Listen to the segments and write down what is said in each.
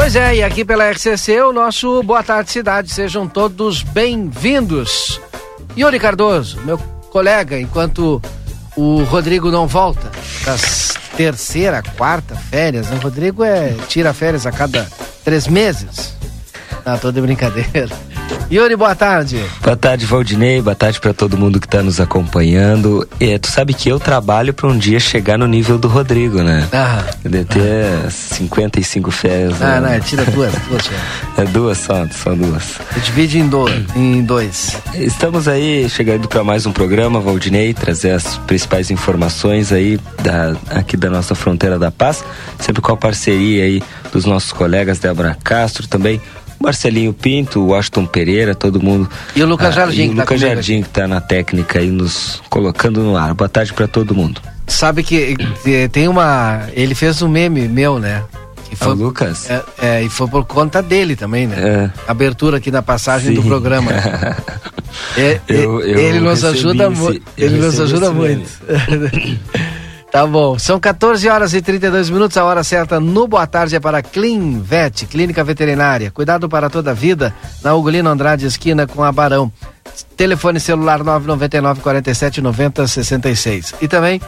Pois é, e aqui pela RCC o nosso Boa Tarde Cidade. Sejam todos bem-vindos. Yuri Cardoso, meu colega, enquanto o Rodrigo não volta das terceira, quarta férias, né? O Rodrigo é, tira férias a cada três meses. Não, tô de brincadeira. Yuri, boa tarde. Boa tarde, Valdinei. Boa tarde para todo mundo que está nos acompanhando. E, tu sabe que eu trabalho para um dia chegar no nível do Rodrigo, né? Ah. De ter ah. 55 férias. Ah, né? não, tira duas, duas. é duas só, só duas. Eu divide em, do, em dois. Estamos aí chegando para mais um programa, Valdinei, trazer as principais informações aí da, aqui da nossa fronteira da paz, sempre com a parceria aí dos nossos colegas Débora Castro, também Marcelinho Pinto, Washington Pereira, todo mundo. E o Lucas ah, Jardim. E o tá Lucas Jardim, que está na técnica aí, nos colocando no ar. Boa tarde para todo mundo. Sabe que, tem uma. Ele fez um meme meu, né? E foi, o Lucas? É, é, e foi por conta dele também, né? É. Abertura aqui na passagem Sim. do programa. é, eu, eu ele nos ajuda muito. Ele nos ajuda muito. Tá bom. São 14 horas e 32 minutos. A hora certa no Boa Tarde é para Clean Vet, Clínica Veterinária. Cuidado para toda a vida, na Ugolino Andrade, esquina com a Barão. Telefone celular 999 47 90 66. E também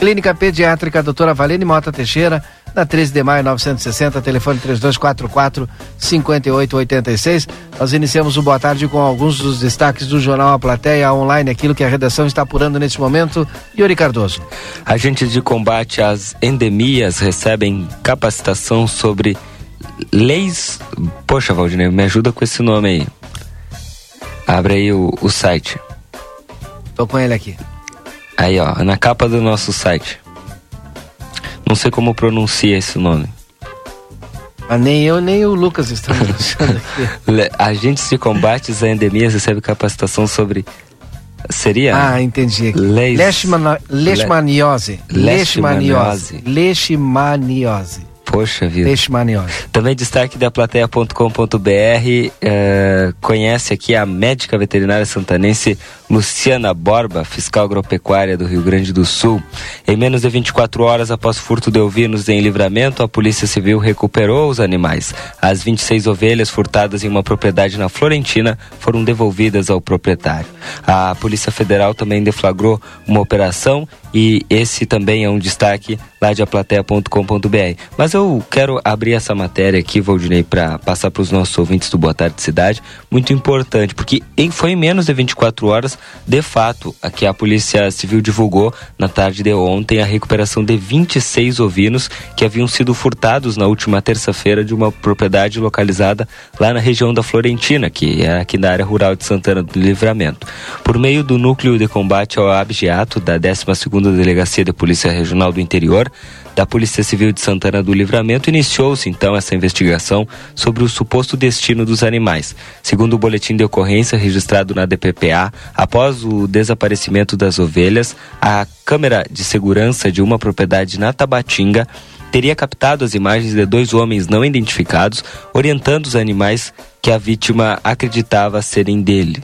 Clínica Pediátrica Doutora Valene Mota Teixeira, na 13 de maio 960, telefone 3244 5886. Nós iniciamos o Boa Tarde com alguns dos destaques do jornal A Plateia Online, aquilo que a redação está apurando neste momento. Yuri Cardoso. Agentes de combate às endemias recebem capacitação sobre leis. Poxa, Valdinei, me ajuda com esse nome aí. Abre aí o, o site. Tô com ele aqui. Aí, ó, na capa do nosso site. Não sei como pronuncia esse nome. Mas ah, nem eu, nem o Lucas estamos achando aqui. Agentes de combates a endemias recebe capacitação sobre. Seria? Ah, entendi. Leis... Leishmaniose. Leishmaniose. Leishmaniose. Poxa vida. Leishmaniose. Também destaque da plateia.com.br. É, conhece aqui a médica veterinária santanense Luciana Borba, fiscal agropecuária do Rio Grande do Sul. Em menos de 24 horas após furto de ovinos em livramento, a Polícia Civil recuperou os animais. As 26 ovelhas furtadas em uma propriedade na Florentina foram devolvidas ao proprietário. A Polícia Federal também deflagrou uma operação e esse também é um destaque lá de aplateia.com.br. Mas eu quero abrir essa matéria aqui, Valdinei, para passar para os nossos ouvintes do Boa Tarde Cidade, muito importante, porque foi em menos de 24 horas de fato, aqui a Polícia Civil divulgou na tarde de ontem a recuperação de 26 ovinos que haviam sido furtados na última terça-feira de uma propriedade localizada lá na região da Florentina, que é aqui na área rural de Santana do Livramento. Por meio do Núcleo de Combate ao Abjeato da 12ª Delegacia de Polícia Regional do Interior, da Polícia Civil de Santana do Livramento, iniciou-se então essa investigação sobre o suposto destino dos animais. Segundo o boletim de ocorrência registrado na DPPA, após o desaparecimento das ovelhas, a câmera de segurança de uma propriedade na Tabatinga teria captado as imagens de dois homens não identificados orientando os animais que a vítima acreditava serem dele.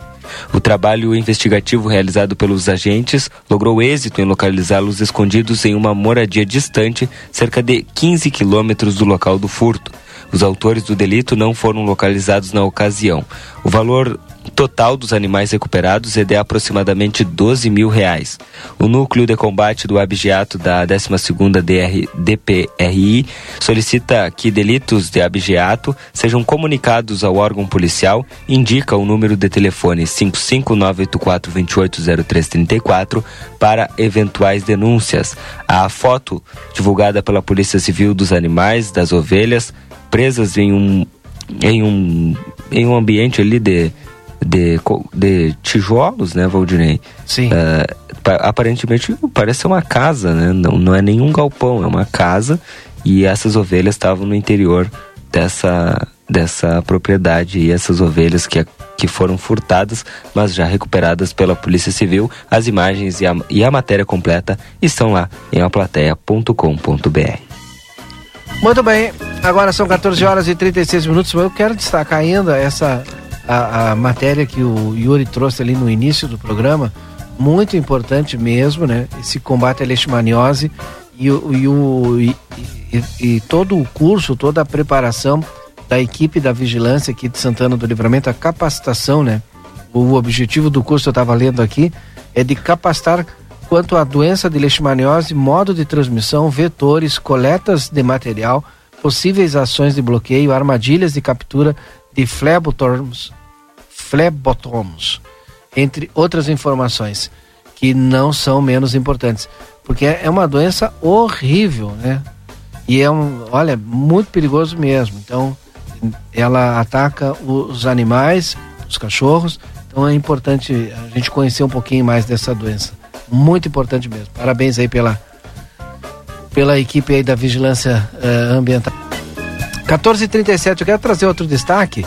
O trabalho investigativo realizado pelos agentes logrou êxito em localizá-los escondidos em uma moradia distante, cerca de 15 quilômetros do local do furto. Os autores do delito não foram localizados na ocasião. O valor total dos animais recuperados é de aproximadamente 12 mil reais. O Núcleo de Combate do Abigeato da 12ª DR, DPRI solicita que delitos de abigeato sejam comunicados ao órgão policial e indica o número de telefone 55984280334 para eventuais denúncias. A foto divulgada pela Polícia Civil dos animais, das ovelhas, presas em um, em um, em um ambiente ali de de, de tijolos, né, Valdinei? Sim. Uh, aparentemente parece ser uma casa, né? Não, não é nenhum galpão, é uma casa e essas ovelhas estavam no interior dessa, dessa propriedade e essas ovelhas que, que foram furtadas, mas já recuperadas pela Polícia Civil. As imagens e a, e a matéria completa estão lá em aplateia.com.br. Muito bem, agora são 14 horas e 36 minutos. Eu quero destacar ainda essa a, a matéria que o Yuri trouxe ali no início do programa, muito importante mesmo, né? Esse combate à leishmaniose e, e, e, e, todo o curso, toda a preparação da equipe da vigilância aqui de Santana do Livramento, a capacitação, né? O objetivo do curso, eu estava lendo aqui, é de capacitar quanto à doença de leishmaniose, modo de transmissão, vetores, coletas de material, possíveis ações de bloqueio, armadilhas de captura de flebotoms, flebotoms, entre outras informações que não são menos importantes, porque é uma doença horrível, né? E é um, olha, muito perigoso mesmo. Então, ela ataca os animais, os cachorros. Então é importante a gente conhecer um pouquinho mais dessa doença. Muito importante mesmo. Parabéns aí pela pela equipe aí da vigilância uh, ambiental. 14:37. Eu quero trazer outro destaque.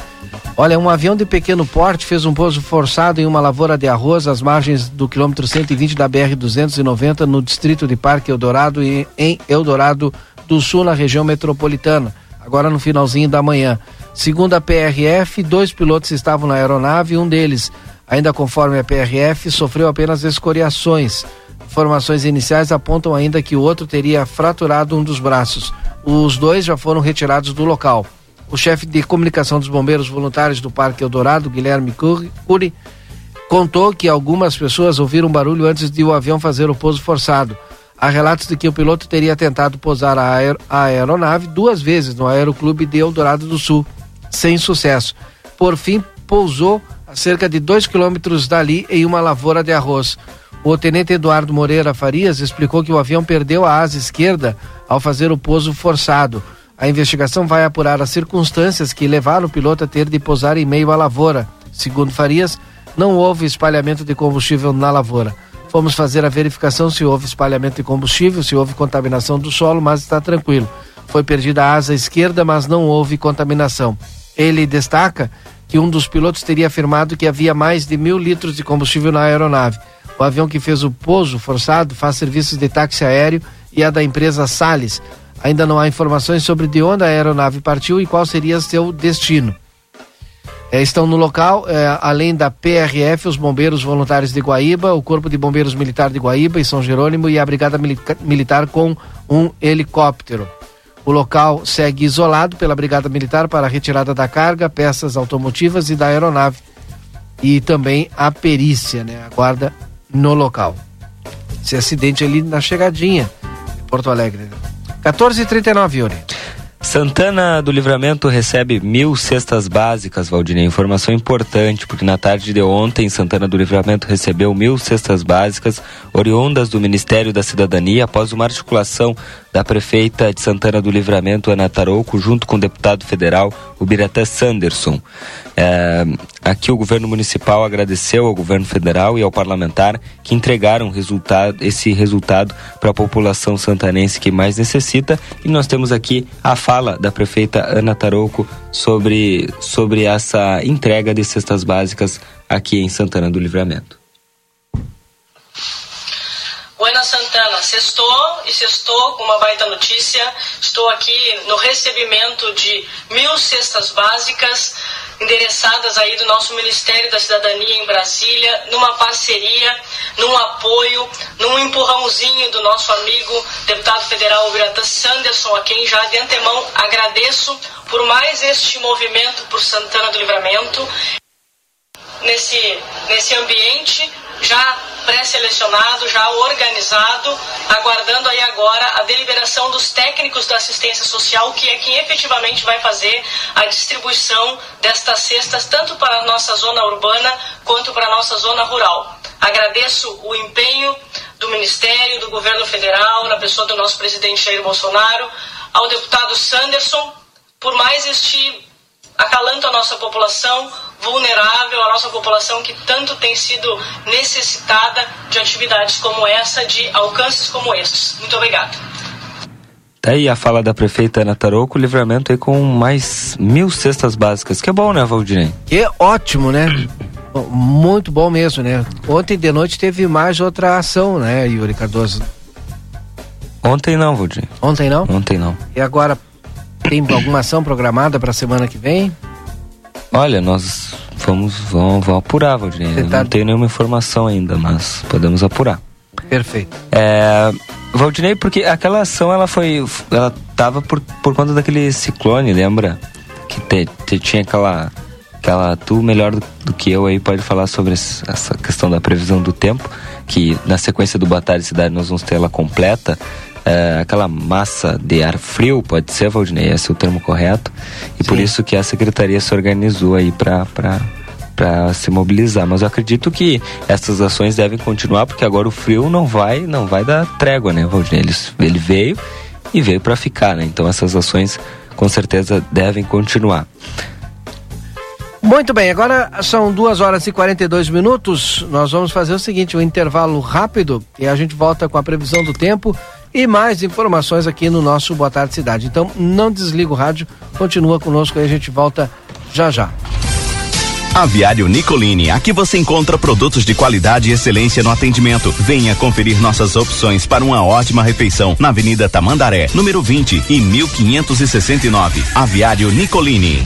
Olha, um avião de pequeno porte fez um pouso forçado em uma lavoura de arroz às margens do quilômetro 120 da BR 290 no distrito de Parque Eldorado e em Eldorado do Sul, na região metropolitana, agora no finalzinho da manhã. Segundo a PRF, dois pilotos estavam na aeronave, um deles, ainda conforme a PRF, sofreu apenas escoriações. Informações iniciais apontam ainda que o outro teria fraturado um dos braços. Os dois já foram retirados do local. O chefe de comunicação dos bombeiros voluntários do Parque Eldorado, Guilherme Cury, contou que algumas pessoas ouviram barulho antes de o avião fazer o pouso forçado. Há relatos de que o piloto teria tentado pousar a, aer a aeronave duas vezes no Aeroclube de Eldorado do Sul, sem sucesso. Por fim, pousou a cerca de dois quilômetros dali em uma lavoura de arroz. O tenente Eduardo Moreira Farias explicou que o avião perdeu a asa esquerda ao fazer o pouso forçado. A investigação vai apurar as circunstâncias que levaram o piloto a ter de pousar em meio à lavoura. Segundo Farias, não houve espalhamento de combustível na lavoura. Fomos fazer a verificação se houve espalhamento de combustível, se houve contaminação do solo, mas está tranquilo. Foi perdida a asa esquerda, mas não houve contaminação. Ele destaca que um dos pilotos teria afirmado que havia mais de mil litros de combustível na aeronave. O avião que fez o pouso forçado faz serviços de táxi aéreo e é da empresa Sales. Ainda não há informações sobre de onde a aeronave partiu e qual seria seu destino. É, estão no local, é, além da PRF, os bombeiros voluntários de Guaíba, o Corpo de Bombeiros Militar de Guaíba e São Jerônimo e a Brigada Militar com um helicóptero. O local segue isolado pela Brigada Militar para a retirada da carga, peças automotivas e da aeronave. E também a perícia, né? A guarda no local. Esse acidente ali na chegadinha de Porto Alegre. 14h39, Yuri. Santana do Livramento recebe mil cestas básicas, Valdinei. Informação importante, porque na tarde de ontem, Santana do Livramento recebeu mil cestas básicas oriundas do Ministério da Cidadania após uma articulação da prefeita de Santana do Livramento, Ana Tarouco, junto com o deputado federal, o Sanderson. É, aqui o governo municipal agradeceu ao governo federal e ao parlamentar que entregaram resultado, esse resultado para a população santanense que mais necessita. E nós temos aqui a fala da prefeita Ana Tarouco sobre, sobre essa entrega de cestas básicas aqui em Santana do Livramento. Buena Santana, sextou e sextou com uma baita notícia. Estou aqui no recebimento de mil cestas básicas endereçadas aí do nosso Ministério da Cidadania em Brasília, numa parceria, num apoio, num empurrãozinho do nosso amigo deputado federal Virata Sanderson, a quem já de antemão agradeço por mais este movimento por Santana do Livramento. Nesse, nesse ambiente já pré-selecionado, já organizado, aguardando aí agora a deliberação dos técnicos da assistência social, que é quem efetivamente vai fazer a distribuição destas cestas, tanto para a nossa zona urbana quanto para a nossa zona rural. Agradeço o empenho do Ministério, do Governo Federal, na pessoa do nosso presidente Jair Bolsonaro, ao deputado Sanderson, por mais este acalanto à nossa população vulnerável, a nossa população que tanto tem sido necessitada de atividades como essa, de alcances como estes. Muito obrigado. Tá aí a fala da prefeita Ana Tarouco, livramento aí com mais mil cestas básicas. Que é bom, né, Valdinei? Que ótimo, né? Muito bom mesmo, né? Ontem de noite teve mais outra ação, né, Yuri Cardoso? Ontem não, Valdinei. Ontem não? Ontem não. E agora tem alguma ação programada para a semana que vem? Olha, nós vamos, vamos, vamos apurar, Valdinei. Tá... Não tenho nenhuma informação ainda, mas podemos apurar. Perfeito. É, Valdinei, porque aquela ação ela foi. Ela tava por, por conta daquele ciclone, lembra? Que te, te, tinha aquela aquela tu melhor do, do, que eu aí pode falar sobre essa questão da previsão do tempo que na sequência do Boa Tarde Cidade nós vamos ter ela completa é, aquela massa de ar frio pode ser Valdinei esse é o termo correto e Sim. por isso que a secretaria se organizou aí para para se mobilizar. Mas eu acredito que essas ações devem continuar porque agora o frio não vai não vai dar trégua, né, Valdinei? Ele, ele veio e veio para ficar, né? Então essas ações com certeza devem continuar. Muito bem, agora são duas horas e 42 minutos. Nós vamos fazer o seguinte: um intervalo rápido e a gente volta com a previsão do tempo e mais informações aqui no nosso Boa Tarde Cidade. Então não desliga o rádio, continua conosco aí, a gente volta já já. Aviário Nicolini, aqui você encontra produtos de qualidade e excelência no atendimento. Venha conferir nossas opções para uma ótima refeição na Avenida Tamandaré, número 20 e 1569. Aviário Nicolini.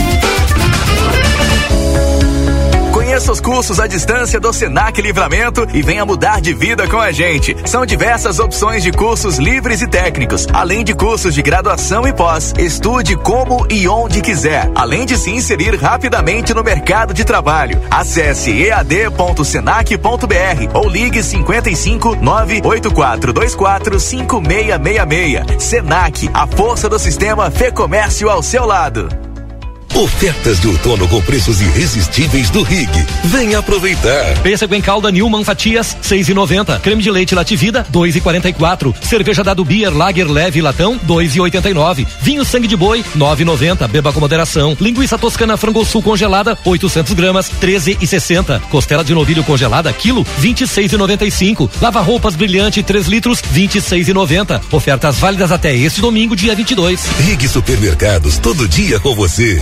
Conheça os cursos à distância do Senac Livramento e venha mudar de vida com a gente. São diversas opções de cursos livres e técnicos, além de cursos de graduação e pós. Estude como e onde quiser, além de se inserir rapidamente no mercado de trabalho. Acesse ead.senac.br ou ligue 55 98424 5666. Senac, a força do sistema Fê Comércio ao seu lado. Ofertas de outono com preços irresistíveis do Rig. Venha aproveitar. Pêssego em calda Newman Fatias, seis e noventa. Creme de leite Lativida, dois e quarenta e quatro. Cerveja Dado Beer Lager Leve Latão, dois e oitenta e nove. Vinho Sangue de Boi, nove e noventa. Beba com moderação. Linguiça Toscana Frango Sul congelada, 800 gramas, treze e sessenta. Costela de novilho congelada, quilo, vinte e seis e noventa e cinco. Lava roupas brilhante, 3 litros, vinte e seis e noventa. Ofertas válidas até este domingo, dia 22. Rig Supermercados, todo dia com você.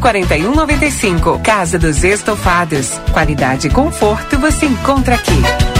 4195. Casa dos Estofados. Qualidade e conforto você encontra aqui.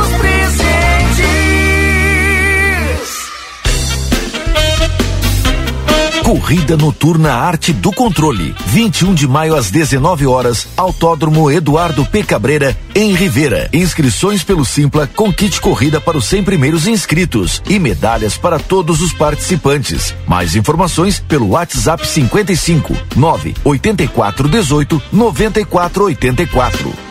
Corrida Noturna Arte do Controle. 21 de maio às 19 horas, Autódromo Eduardo P. Cabreira, em Rivera. Inscrições pelo Simpla com kit corrida para os 100 primeiros inscritos e medalhas para todos os participantes. Mais informações pelo WhatsApp 55 9 84 18 94 84.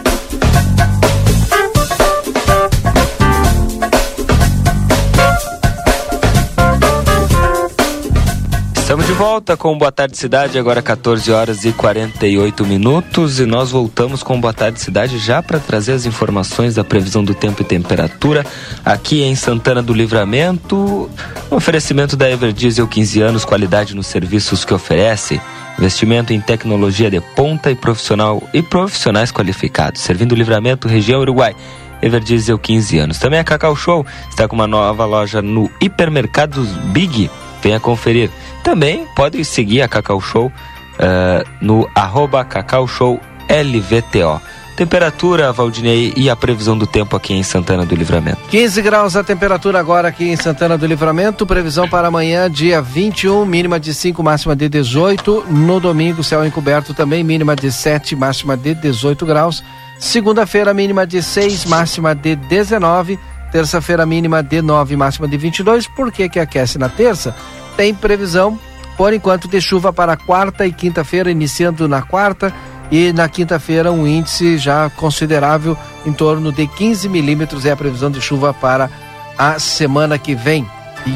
Estamos de volta com Boa Tarde Cidade, agora 14 horas e 48 minutos, e nós voltamos com Boa Tarde Cidade já para trazer as informações da previsão do tempo e temperatura aqui em Santana do Livramento. Um oferecimento da Everdiesel 15 anos, qualidade nos serviços que oferece. Investimento em tecnologia de ponta e profissional e profissionais qualificados, servindo o Livramento, região Uruguai. Everdiesel 15 anos. Também a Cacau Show está com uma nova loja no Hipermercados Big. Venha conferir. Também pode seguir a Cacau Show uh, no arroba Cacau Show LVTO. Temperatura, Valdinei, e a previsão do tempo aqui em Santana do Livramento. 15 graus a temperatura agora aqui em Santana do Livramento. Previsão para amanhã, dia 21, mínima de 5, máxima de 18. No domingo, céu encoberto também, mínima de 7, máxima de 18 graus. Segunda-feira, mínima de 6, máxima de 19. Terça-feira, mínima de 9, máxima de 22. Por que, que aquece na terça? Tem previsão, por enquanto, de chuva para quarta e quinta-feira, iniciando na quarta e na quinta-feira um índice já considerável, em torno de 15 milímetros é a previsão de chuva para a semana que vem.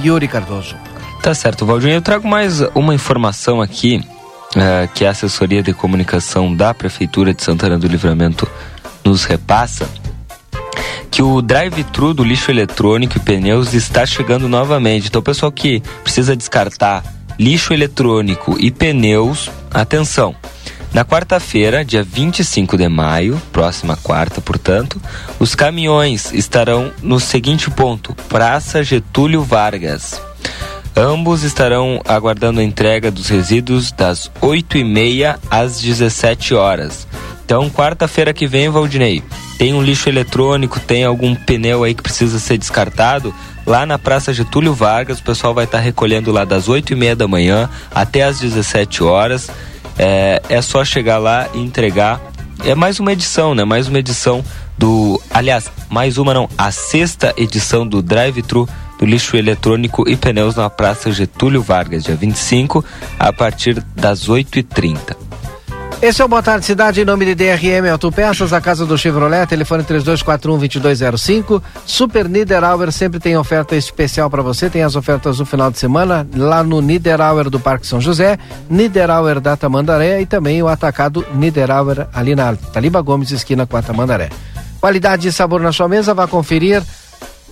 Yuri Cardoso. Tá certo, Valdinho. Eu trago mais uma informação aqui, uh, que a assessoria de comunicação da Prefeitura de Santana do Livramento nos repassa que o drive-thru do lixo eletrônico e pneus está chegando novamente. Então, pessoal que precisa descartar lixo eletrônico e pneus, atenção. Na quarta-feira, dia 25 de maio, próxima quarta, portanto, os caminhões estarão no seguinte ponto: Praça Getúlio Vargas. Ambos estarão aguardando a entrega dos resíduos das 8h30 às 17 horas. Então, quarta-feira que vem, Valdinei, tem um lixo eletrônico, tem algum pneu aí que precisa ser descartado, lá na Praça Getúlio Vargas, o pessoal vai estar tá recolhendo lá das 8 e meia da manhã até as 17 horas. É, é só chegar lá e entregar. É mais uma edição, né? Mais uma edição do. Aliás, mais uma não, a sexta edição do Drive-Thru do lixo eletrônico e pneus na Praça Getúlio Vargas, dia 25, a partir das 8h30. Esse é o Boa Tarde Cidade, em nome de DRM Autopeças, a casa do Chevrolet, telefone 3241-2205. Super Niederauer sempre tem oferta especial para você, tem as ofertas no final de semana, lá no Niederauer do Parque São José, Niederauer da Tamandaré e também o atacado Niederauer ali na Taliba Gomes, esquina com a Tamandaré. Qualidade e sabor na sua mesa, vá conferir.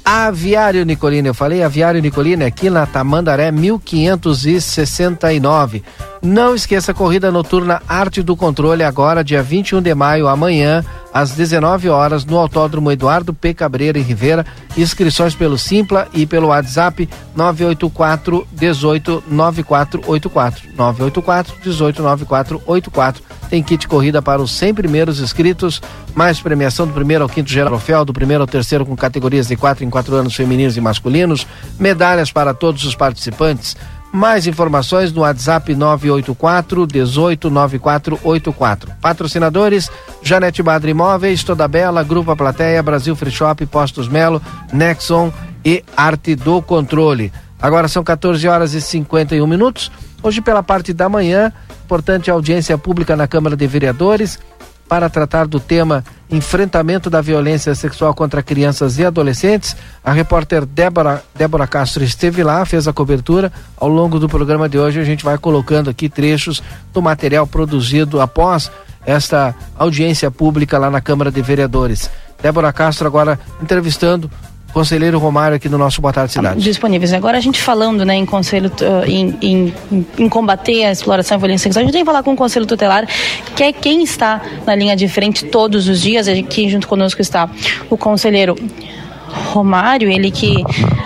Aviário Nicolina, eu falei Aviário Nicolina aqui na Tamandaré 1569. Não esqueça a corrida noturna Arte do Controle agora dia 21 de maio amanhã às 19 horas no Autódromo Eduardo P Cabreira em Rivera. Inscrições pelo Simpla e pelo WhatsApp 984 18 9484 984 18 9484. Tem kit corrida para os 100 primeiros inscritos, mais premiação do primeiro ao quinto geral troféu, do primeiro ao terceiro com categorias de 4 em 4 anos femininos e masculinos, medalhas para todos os participantes. Mais informações no WhatsApp 984 189484. Patrocinadores: Janete Badre Imóveis, Toda Bela, Grupo Plateia, Brasil Free Shop, Postos Melo, Nexon e Arte do Controle. Agora são 14 horas e 51 minutos. Hoje, pela parte da manhã, importante audiência pública na Câmara de Vereadores para tratar do tema enfrentamento da violência sexual contra crianças e adolescentes. A repórter Débora, Débora Castro esteve lá, fez a cobertura. Ao longo do programa de hoje, a gente vai colocando aqui trechos do material produzido após esta audiência pública lá na Câmara de Vereadores. Débora Castro agora entrevistando conselheiro Romário aqui no nosso Boa Tarde Cidade. Disponíveis. Agora a gente falando né, em conselho uh, em, em, em, combater a exploração e violência sexual, a gente tem que falar com o conselho tutelar, que é quem está na linha de frente todos os dias. Aqui junto conosco está o conselheiro Romário, ele que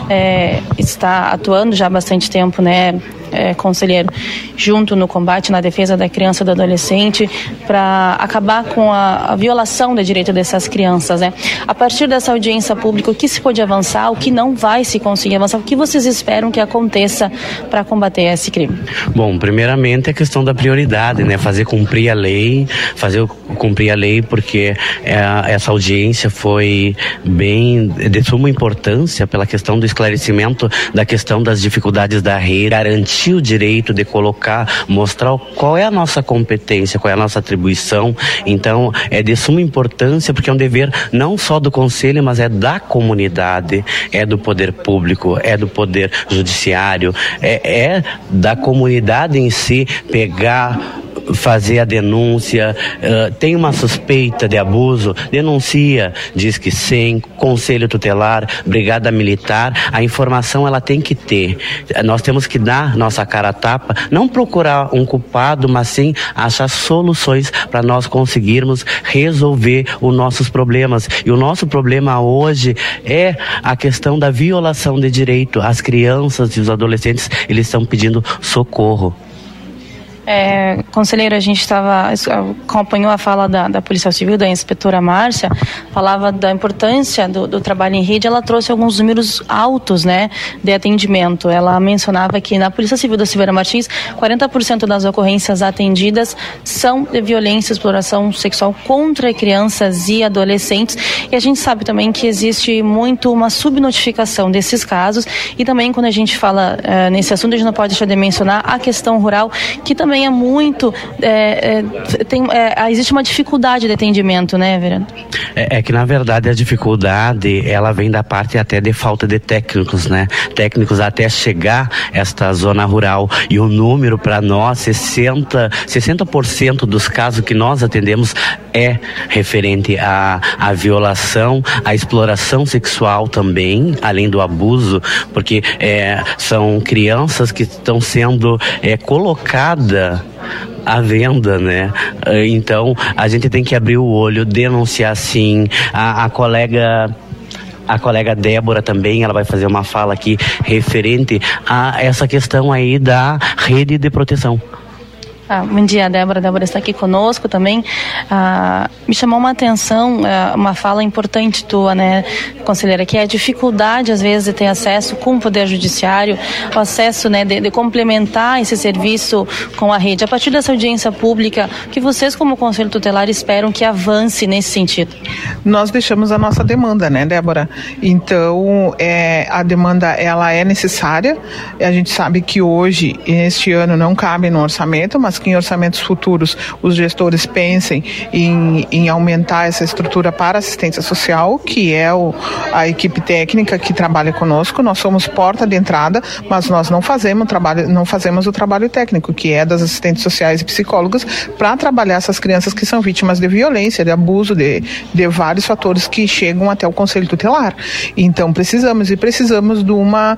é, está atuando já há bastante tempo, né, é, conselheiro, junto no combate, na defesa da criança e do adolescente, para acabar com a, a, violação do direito dessas crianças. Né? A partir dessa audiência pública, o que se pode avançar, o que não vai se conseguir avançar, o que vocês esperam que aconteça para combater esse crime? Bom, primeiramente a questão da prioridade, né? fazer cumprir a lei, fazer cumprir a lei, porque é, essa audiência foi bem de suma importância pela questão do esclarecimento da questão das dificuldades da rede, garantir garantir o direito de colocar, mostrar qual é a nossa competência, qual é a nossa atribuição. Então, é de suma importância porque é um dever não só do conselho, mas é da comunidade, é do poder público, é do poder judiciário, é, é da comunidade em si pegar fazer a denúncia, uh, tem uma suspeita de abuso, denuncia, diz que sim, conselho tutelar, brigada militar, a informação ela tem que ter. Nós temos que dar nossa cara tapa, não procurar um culpado, mas sim achar soluções para nós conseguirmos resolver os nossos problemas. E o nosso problema hoje é a questão da violação de direito. As crianças e os adolescentes, eles estão pedindo socorro. É, conselheiro, a gente estava acompanhou a fala da, da Polícia Civil, da inspetora Márcia, falava da importância do, do, trabalho em rede. Ela trouxe alguns números altos, né, de atendimento. Ela mencionava que na Polícia Civil da Silveira Martins, 40% das ocorrências atendidas são de violência exploração sexual contra crianças e adolescentes. E a gente sabe também que existe muito uma subnotificação desses casos. E também quando a gente fala é, nesse assunto, a gente não pode deixar de mencionar a questão rural, que também é muito. É, é, tem, é, existe uma dificuldade de atendimento, né, vereador? É, é, que, na verdade, a dificuldade ela vem da parte até de falta de técnicos, né? Técnicos até chegar esta zona rural. E o número para nós, 60%, 60% dos casos que nós atendemos é referente à, à violação, à exploração sexual também, além do abuso, porque é, são crianças que estão sendo é, à venda, né? Então a gente tem que abrir o olho, denunciar sim. A, a colega a colega Débora também, ela vai fazer uma fala aqui referente a essa questão aí da rede de proteção. Ah, bom dia, Débora. Débora está aqui conosco também. Ah, me chamou uma atenção, ah, uma fala importante tua, né, conselheira, que é a dificuldade, às vezes, de ter acesso com o Poder Judiciário, o acesso né, de, de complementar esse serviço com a rede. A partir dessa audiência pública, que vocês, como Conselho Tutelar, esperam que avance nesse sentido? Nós deixamos a nossa demanda, né, Débora? Então, é, a demanda, ela é necessária. A gente sabe que hoje, este ano, não cabe no orçamento, mas que em orçamentos futuros os gestores pensem em, em aumentar essa estrutura para assistência social, que é o, a equipe técnica que trabalha conosco. Nós somos porta de entrada, mas nós não fazemos trabalho, não fazemos o trabalho técnico, que é das assistentes sociais e psicólogas, para trabalhar essas crianças que são vítimas de violência, de abuso, de, de vários fatores que chegam até o conselho tutelar. Então precisamos e precisamos de uma,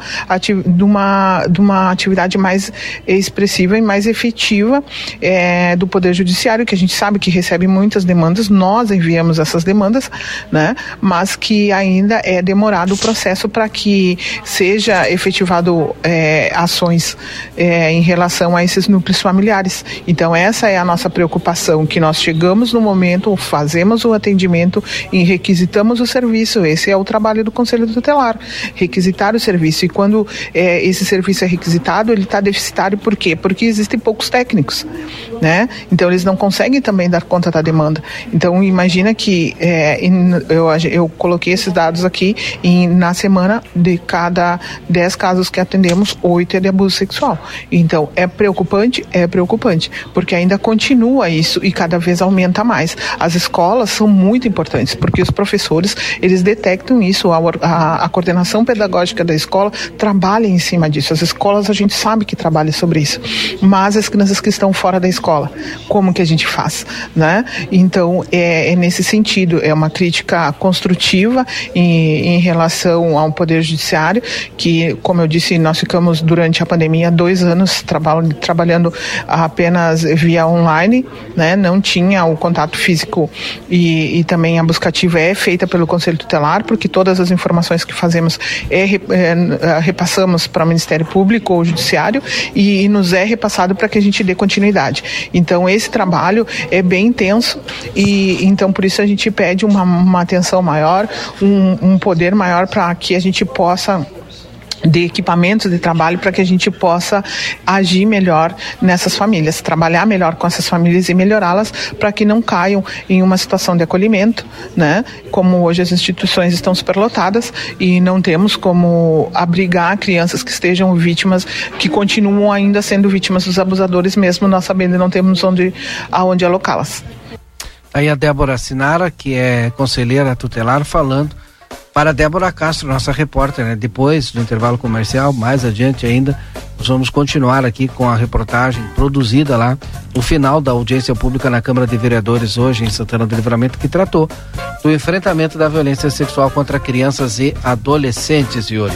de uma, de uma atividade mais expressiva e mais efetiva é, do Poder Judiciário, que a gente sabe que recebe muitas demandas, nós enviamos essas demandas, né? mas que ainda é demorado o processo para que seja efetivado é, ações é, em relação a esses núcleos familiares. Então, essa é a nossa preocupação, que nós chegamos no momento, fazemos o atendimento e requisitamos o serviço. Esse é o trabalho do Conselho Tutelar, requisitar o serviço. E quando é, esse serviço é requisitado, ele está deficitário por quê? Porque existem poucos técnicos. Né? Então eles não conseguem também dar conta da demanda. Então imagina que é, eu, eu coloquei esses dados aqui e na semana de cada 10 casos que atendemos, oito é de abuso sexual. Então é preocupante, é preocupante, porque ainda continua isso e cada vez aumenta mais. As escolas são muito importantes porque os professores eles detectam isso, a, a, a coordenação pedagógica da escola trabalha em cima disso. As escolas a gente sabe que trabalha sobre isso, mas as crianças que estão fora da escola, como que a gente faz, né? Então é, é nesse sentido, é uma crítica construtiva em, em relação ao poder judiciário, que como eu disse nós ficamos durante a pandemia dois anos traba trabalhando apenas via online, né? Não tinha o contato físico e, e também a buscativa é feita pelo Conselho Tutelar, porque todas as informações que fazemos é, é repassamos para o Ministério Público ou Judiciário e, e nos é repassado para que a gente dê continuidade. Então esse trabalho é bem intenso e então por isso a gente pede uma, uma atenção maior, um, um poder maior para que a gente possa de equipamentos de trabalho para que a gente possa agir melhor nessas famílias, trabalhar melhor com essas famílias e melhorá-las para que não caiam em uma situação de acolhimento, né? Como hoje as instituições estão superlotadas e não temos como abrigar crianças que estejam vítimas, que continuam ainda sendo vítimas dos abusadores mesmo nós sabendo não temos onde aonde alocá-las. Aí a Débora Sinara, que é conselheira tutelar, falando para Débora Castro, nossa repórter, né? Depois do intervalo comercial, mais adiante ainda, nós vamos continuar aqui com a reportagem produzida lá no final da audiência pública na Câmara de Vereadores hoje em Santana do Livramento, que tratou do enfrentamento da violência sexual contra crianças e adolescentes, Yuri.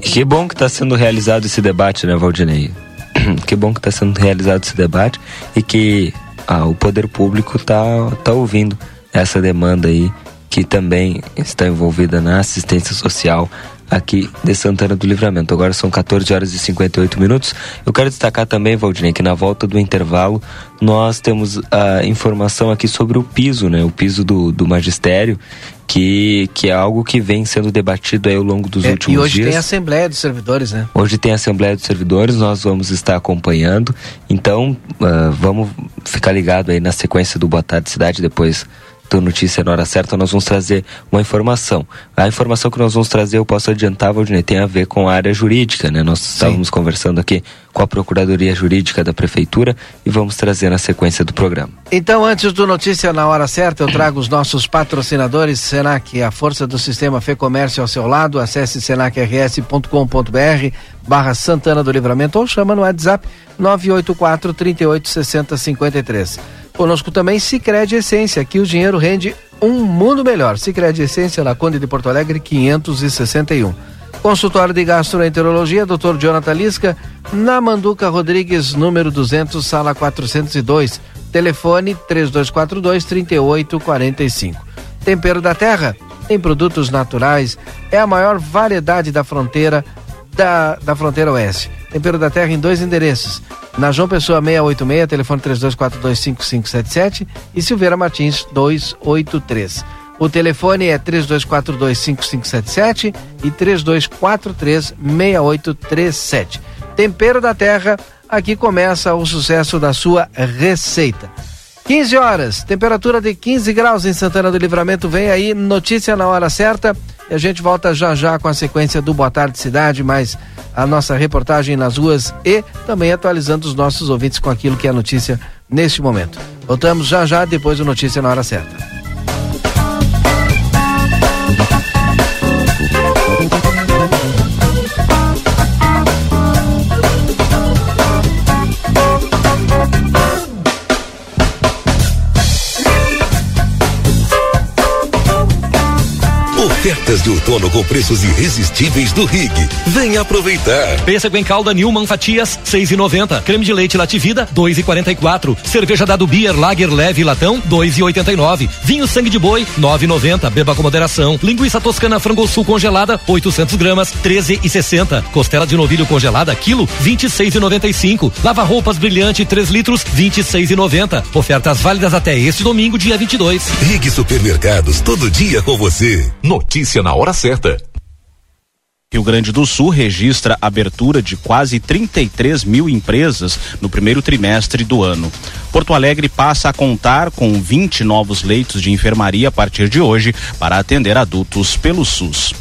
Que bom que está sendo realizado esse debate, né, Valdinei? que bom que está sendo realizado esse debate e que ah, o poder público está tá ouvindo essa demanda aí que também está envolvida na assistência social aqui de Santana do Livramento. Agora são 14 horas e 58 minutos. Eu quero destacar também, Valdinei, que na volta do intervalo nós temos a informação aqui sobre o piso, né? O piso do, do magistério, que, que é algo que vem sendo debatido aí ao longo dos é, últimos dias. E hoje dias. tem a Assembleia dos Servidores, né? Hoje tem a Assembleia dos Servidores, nós vamos estar acompanhando. Então, uh, vamos ficar ligado aí na sequência do Boa Tarde Cidade, depois do Notícia na Hora Certa, nós vamos trazer uma informação. A informação que nós vamos trazer, eu posso adiantar, Valdinei, tem a ver com a área jurídica, né? Nós Sim. estávamos conversando aqui com a Procuradoria Jurídica da Prefeitura e vamos trazer na sequência do programa. Então, antes do Notícia na Hora Certa, eu trago os nossos patrocinadores, Senac, a força do sistema Fê Comércio ao seu lado, acesse senacrs.com.br barra Santana do Livramento ou chama no WhatsApp 984 38 60 53. Conosco também Sicredi Essência, aqui o dinheiro rende um mundo melhor. Sicredi Essência na Conde de Porto Alegre 561. Consultório de Gastroenterologia, Dr. Jonathan Lisca, na Manduca Rodrigues, número 200, sala 402. Telefone 3242 3845. Tempero da Terra, tem produtos naturais, é a maior variedade da fronteira da, da fronteira oeste. Tempero da Terra em dois endereços. Na João Pessoa 686, telefone 32425577 e Silveira Martins 283. O telefone é 32425577 e 32436837. Tempero da Terra, aqui começa o sucesso da sua receita. 15 horas, temperatura de 15 graus em Santana do Livramento. Vem aí, notícia na hora certa. E a gente volta já já com a sequência do Boa Tarde Cidade, mais a nossa reportagem nas ruas e também atualizando os nossos ouvintes com aquilo que é notícia neste momento. Voltamos já já depois do Notícia na hora certa. Ofertas de outono com preços irresistíveis do Rig. Vem aproveitar. Pêssego em calda Newman Fatias, seis e noventa. Creme de leite Lativida, dois e quarenta e quatro. Cerveja Dado Beer Lager Leve Latão, dois e oitenta e nove. Vinho Sangue de Boi, nove e noventa. Beba com moderação. Linguiça Toscana Frango Sul congelada, 800 gramas, treze e sessenta. Costela de novilho congelada, quilo, vinte e seis e noventa e cinco. Lava roupas brilhante, 3 litros, vinte e seis e noventa. Ofertas válidas até este domingo, dia 22. Rig Supermercados, todo dia com você. Notícia Notícia na hora certa. Rio Grande do Sul registra abertura de quase 33 mil empresas no primeiro trimestre do ano. Porto Alegre passa a contar com 20 novos leitos de enfermaria a partir de hoje para atender adultos pelo SUS.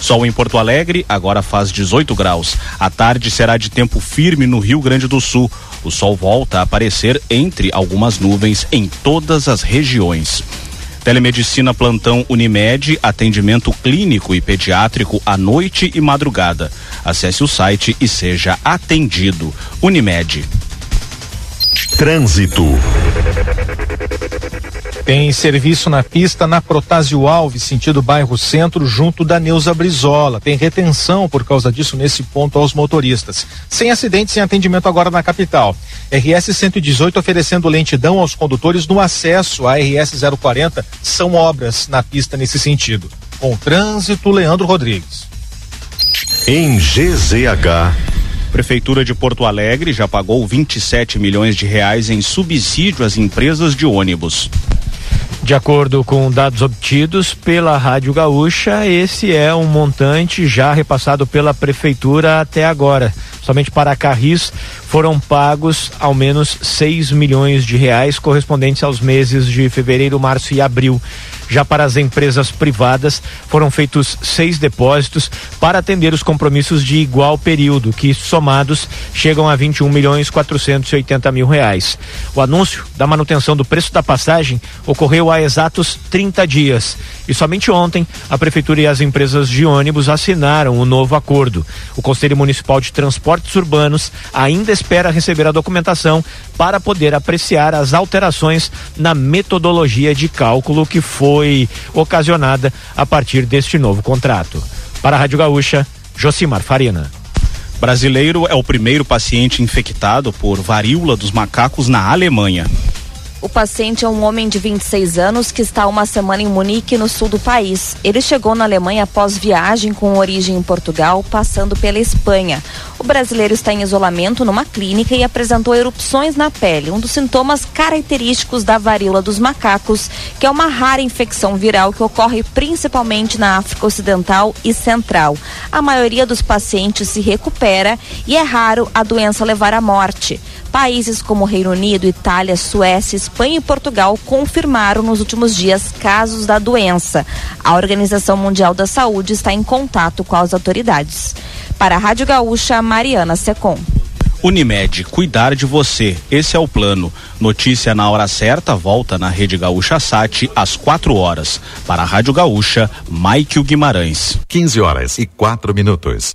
Sol em Porto Alegre agora faz 18 graus. A tarde será de tempo firme no Rio Grande do Sul. O sol volta a aparecer entre algumas nuvens em todas as regiões. Telemedicina Plantão Unimed, atendimento clínico e pediátrico à noite e madrugada. Acesse o site e seja atendido. Unimed. Trânsito. Tem serviço na pista na Protásio Alves, sentido bairro Centro, junto da Neuza Brizola. Tem retenção por causa disso nesse ponto aos motoristas. Sem acidentes sem atendimento agora na capital. RS 118 oferecendo lentidão aos condutores no acesso à RS 040. São obras na pista nesse sentido. Com trânsito, Leandro Rodrigues. Em GZH. Prefeitura de Porto Alegre já pagou 27 milhões de reais em subsídio às empresas de ônibus. De acordo com dados obtidos pela Rádio Gaúcha, esse é um montante já repassado pela Prefeitura até agora. Somente para Carris foram pagos ao menos 6 milhões de reais correspondentes aos meses de fevereiro, março e abril. Já para as empresas privadas, foram feitos seis depósitos para atender os compromissos de igual período, que somados chegam a 21 milhões 480 mil reais. O anúncio da manutenção do preço da passagem ocorreu há exatos 30 dias. E somente ontem, a Prefeitura e as empresas de ônibus assinaram o novo acordo. O Conselho Municipal de Transportes Urbanos ainda espera receber a documentação para poder apreciar as alterações na metodologia de cálculo que foi ocasionada a partir deste novo contrato. Para a Rádio Gaúcha, Josimar Farina. Brasileiro é o primeiro paciente infectado por varíola dos macacos na Alemanha. O paciente é um homem de 26 anos que está uma semana em Munique, no sul do país. Ele chegou na Alemanha após viagem com origem em Portugal, passando pela Espanha. O brasileiro está em isolamento numa clínica e apresentou erupções na pele, um dos sintomas característicos da varíola dos macacos, que é uma rara infecção viral que ocorre principalmente na África Ocidental e Central. A maioria dos pacientes se recupera e é raro a doença levar à morte. Países como Reino Unido, Itália, Suécia, Espanha e Portugal confirmaram nos últimos dias casos da doença. A Organização Mundial da Saúde está em contato com as autoridades. Para a Rádio Gaúcha, Mariana Secom. Unimed, cuidar de você. Esse é o plano. Notícia na hora certa, volta na Rede Gaúcha Sat às 4 horas. Para a Rádio Gaúcha, Maikio Guimarães. 15 horas e 4 minutos.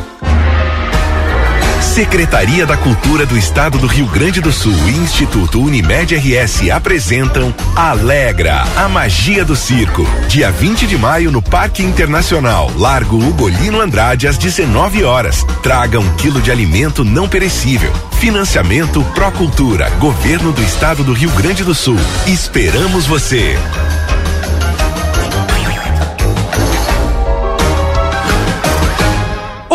Secretaria da Cultura do Estado do Rio Grande do Sul e Instituto Unimed RS apresentam Alegra, a magia do circo. Dia 20 de maio no Parque Internacional, Largo Ugolino Andrade às 19 horas. Traga um quilo de alimento não perecível. Financiamento Procultura, Governo do Estado do Rio Grande do Sul. Esperamos você.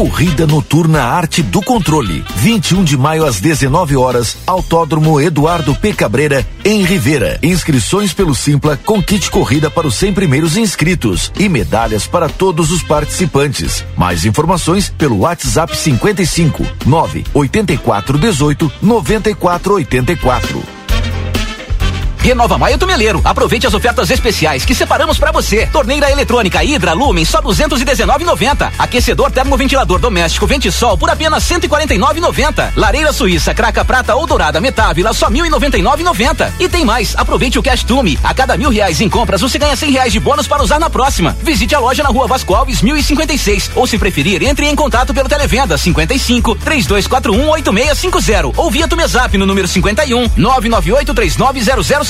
Corrida Noturna Arte do Controle. 21 de maio às 19 horas, Autódromo Eduardo P. Cabreira, em Rivera. Inscrições pelo Simpla com kit corrida para os 100 primeiros inscritos e medalhas para todos os participantes. Mais informações pelo WhatsApp 55 9 84 18 94 84. Renova Maio Tumeleiro. Aproveite as ofertas especiais que separamos para você. Torneira eletrônica Hidra Lumen só 219,90. Aquecedor termoventilador doméstico Ventisol por apenas 149,90. Lareira Suíça Craca Prata ou Dourada Metávila só 1.099,90. E tem mais. Aproveite o Cash Tume. A cada mil reais em compras você ganha 100 reais de bônus para usar na próxima. Visite a loja na Rua Vasco Alves 1056 ou se preferir entre em contato pelo televenda 55 3241 8650 ou via Tumezap no número 51 998 3900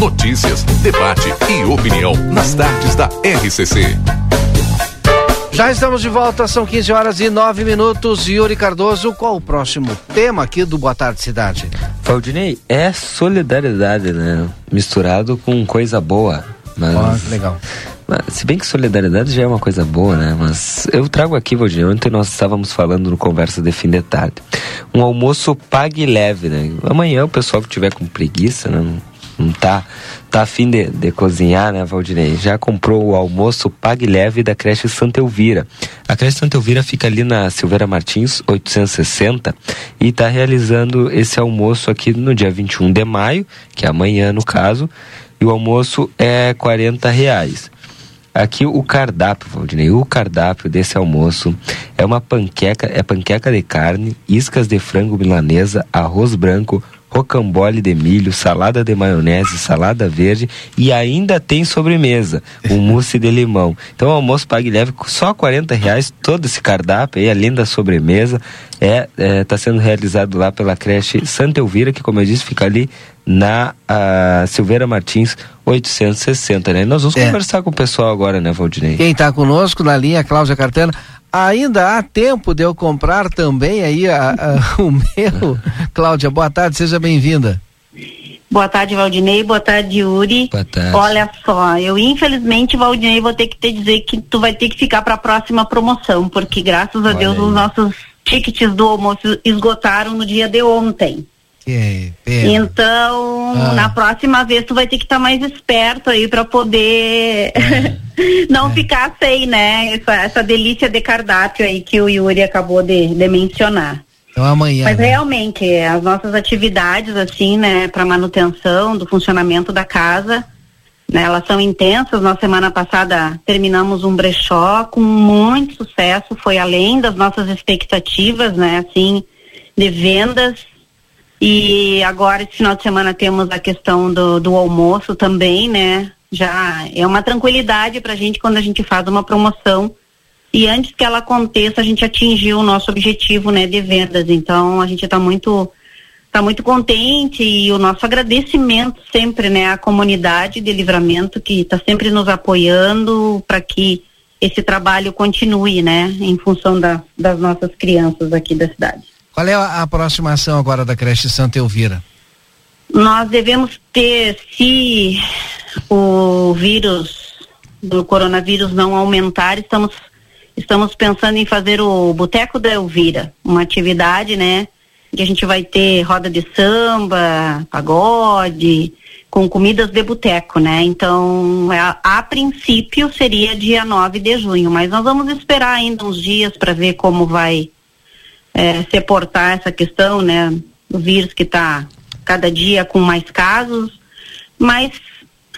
Notícias, debate e opinião nas tardes da RCC. Já estamos de volta, são 15 horas e 9 minutos. Yuri Cardoso, qual o próximo tema aqui do Boa Tarde Cidade? Valdinei, é solidariedade, né? Misturado com coisa boa. Mas... Oh, legal. Se bem que solidariedade já é uma coisa boa, né? Mas eu trago aqui, Valdinei, ontem nós estávamos falando no Conversa de Fim de Tarde. Um almoço pague leve, né? Amanhã o pessoal que tiver com preguiça, né? Não tá, tá afim de, de cozinhar, né, Valdinei? Já comprou o almoço Pague Leve da creche Santa Elvira. A creche Santa Elvira fica ali na Silveira Martins, 860, e está realizando esse almoço aqui no dia 21 de maio, que é amanhã no caso, e o almoço é 40 reais. Aqui o cardápio, Valdinei, o cardápio desse almoço é uma panqueca, é panqueca de carne, iscas de frango milanesa, arroz branco, rocambole de milho, salada de maionese, salada verde e ainda tem sobremesa, um mousse de limão. Então o almoço pague leve só 40 reais, todo esse cardápio aí, além da sobremesa, é, é tá sendo realizado lá pela creche Santa Elvira, que como eu disse, fica ali na Silveira Martins 860, né? Nós vamos é. conversar com o pessoal agora, né, Valdinei? Quem está conosco na linha, Cláudia Cartana. Ainda há tempo de eu comprar também aí a, a, o meu. Cláudia, boa tarde, seja bem-vinda. Boa tarde, Valdinei. Boa tarde, Yuri. Boa tarde. Olha só, eu infelizmente, Valdinei, vou ter que te dizer que tu vai ter que ficar para a próxima promoção, porque graças a Olha Deus aí. os nossos tickets do almoço esgotaram no dia de ontem. Que então, ah. na próxima vez tu vai ter que estar tá mais esperto aí para poder é. não é. ficar sem, né? Essa, essa, delícia de cardápio aí que o Yuri acabou de, de mencionar. Então amanhã. Mas né? realmente, as nossas atividades, assim, né, para manutenção do funcionamento da casa, né, elas são intensas. Na semana passada terminamos um brechó com muito sucesso, foi além das nossas expectativas, né, assim, de vendas e agora, esse final de semana, temos a questão do, do almoço também, né? Já é uma tranquilidade para a gente quando a gente faz uma promoção. E antes que ela aconteça, a gente atingiu o nosso objetivo, né, de vendas. Então, a gente está muito está muito contente e o nosso agradecimento sempre, né, à comunidade de Livramento que está sempre nos apoiando para que esse trabalho continue, né, em função da, das nossas crianças aqui da cidade. Qual é a aproximação agora da creche Santa Elvira? Nós devemos ter, se o vírus do coronavírus não aumentar, estamos, estamos pensando em fazer o Boteco da Elvira, uma atividade, né? Que a gente vai ter roda de samba, pagode, com comidas de boteco, né? Então, a, a, princípio seria dia 9 de junho, mas nós vamos esperar ainda uns dias para ver como vai é, essa questão, né, do vírus que está cada dia com mais casos, mas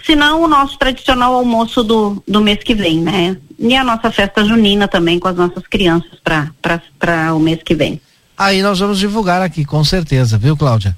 se não o nosso tradicional almoço do, do mês que vem, né? E a nossa festa junina também com as nossas crianças para o mês que vem. Aí nós vamos divulgar aqui, com certeza, viu, Cláudia?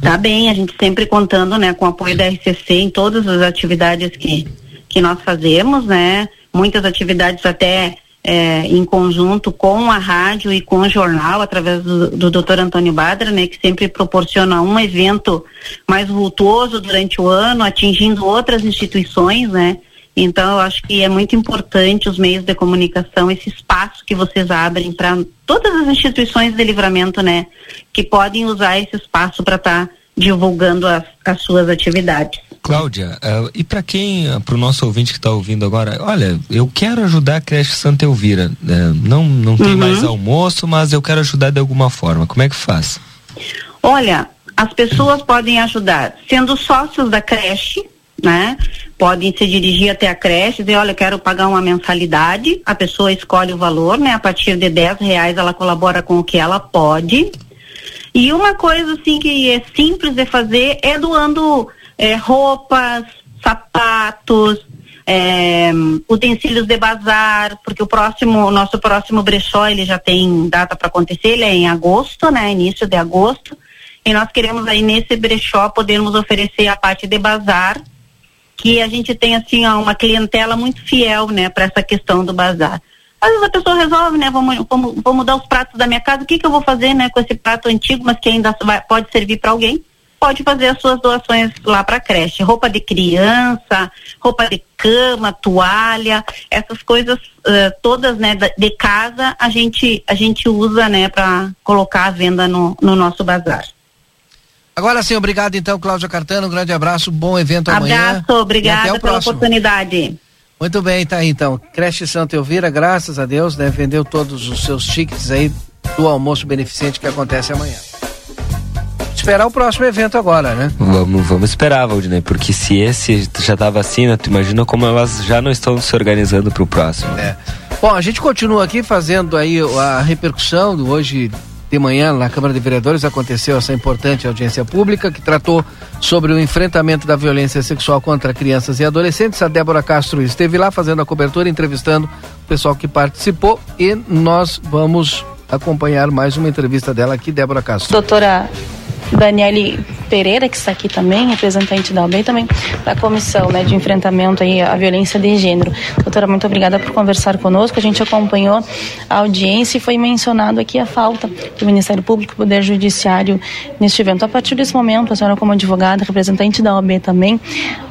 Tá bem, a gente sempre contando, né, com o apoio da RCC em todas as atividades que, que nós fazemos, né? Muitas atividades até é, em conjunto com a rádio e com o jornal, através do, do Dr. Antônio Badra, né, que sempre proporciona um evento mais vultuoso durante o ano, atingindo outras instituições, né? Então, eu acho que é muito importante os meios de comunicação, esse espaço que vocês abrem para todas as instituições de livramento, né, que podem usar esse espaço para estar tá divulgando as, as suas atividades. Cláudia, uh, e para quem, uh, para o nosso ouvinte que está ouvindo agora, olha, eu quero ajudar a creche Santa Elvira. Uh, não não tem uhum. mais almoço, mas eu quero ajudar de alguma forma. Como é que faz? Olha, as pessoas podem ajudar sendo sócios da creche, né? Podem se dirigir até a creche e dizer, olha, eu quero pagar uma mensalidade. A pessoa escolhe o valor, né? A partir de 10 reais ela colabora com o que ela pode. E uma coisa assim que é simples de fazer é doando é, roupas, sapatos, é, utensílios de bazar, porque o próximo, o nosso próximo brechó ele já tem data para acontecer, ele é em agosto, né, início de agosto, e nós queremos aí nesse brechó podermos oferecer a parte de bazar, que a gente tem assim ó, uma clientela muito fiel, né, para essa questão do bazar. Às vezes a pessoa resolve, né, vamos, vamos, mudar os pratos da minha casa, o que que eu vou fazer, né, com esse prato antigo, mas que ainda vai, pode servir para alguém? pode fazer as suas doações lá para a creche. Roupa de criança, roupa de cama, toalha, essas coisas uh, todas, né, de casa, a gente a gente usa, né, para colocar à venda no, no nosso bazar. Agora sim, obrigado então, Cláudia Cartano, um grande abraço, bom evento amanhã. Abraço, obrigada pela próximo. oportunidade. Muito bem, tá aí então. Creche Santa Elvira, graças a Deus, né, vendeu todos os seus tickets aí do almoço beneficente que acontece amanhã esperar o próximo evento agora, né? Vamos, vamos esperar, Valdinei, porque se esse já tá vacina, tu imagina como elas já não estão se organizando para o próximo. É. Bom, a gente continua aqui fazendo aí a repercussão do hoje de manhã na Câmara de Vereadores aconteceu essa importante audiência pública que tratou sobre o enfrentamento da violência sexual contra crianças e adolescentes. A Débora Castro esteve lá fazendo a cobertura, entrevistando o pessoal que participou e nós vamos acompanhar mais uma entrevista dela aqui, Débora Castro. Doutora Daniele Pereira, que está aqui também, representante da OAB também da comissão né, de enfrentamento aí à violência de gênero. Doutora, muito obrigada por conversar conosco. A gente acompanhou a audiência e foi mencionado aqui a falta do Ministério Público e Poder Judiciário neste evento. A partir desse momento, a senhora como advogada, representante da OAB também,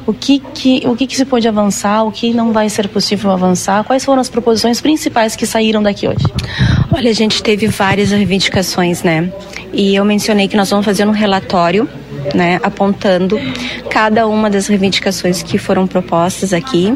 o que, que, o que, que se pode avançar, o que não vai ser possível avançar, quais foram as proposições principais que saíram daqui hoje? Olha, a gente teve várias reivindicações, né? E eu mencionei que nós vamos fazer um relatório né, apontando cada uma das reivindicações que foram propostas aqui,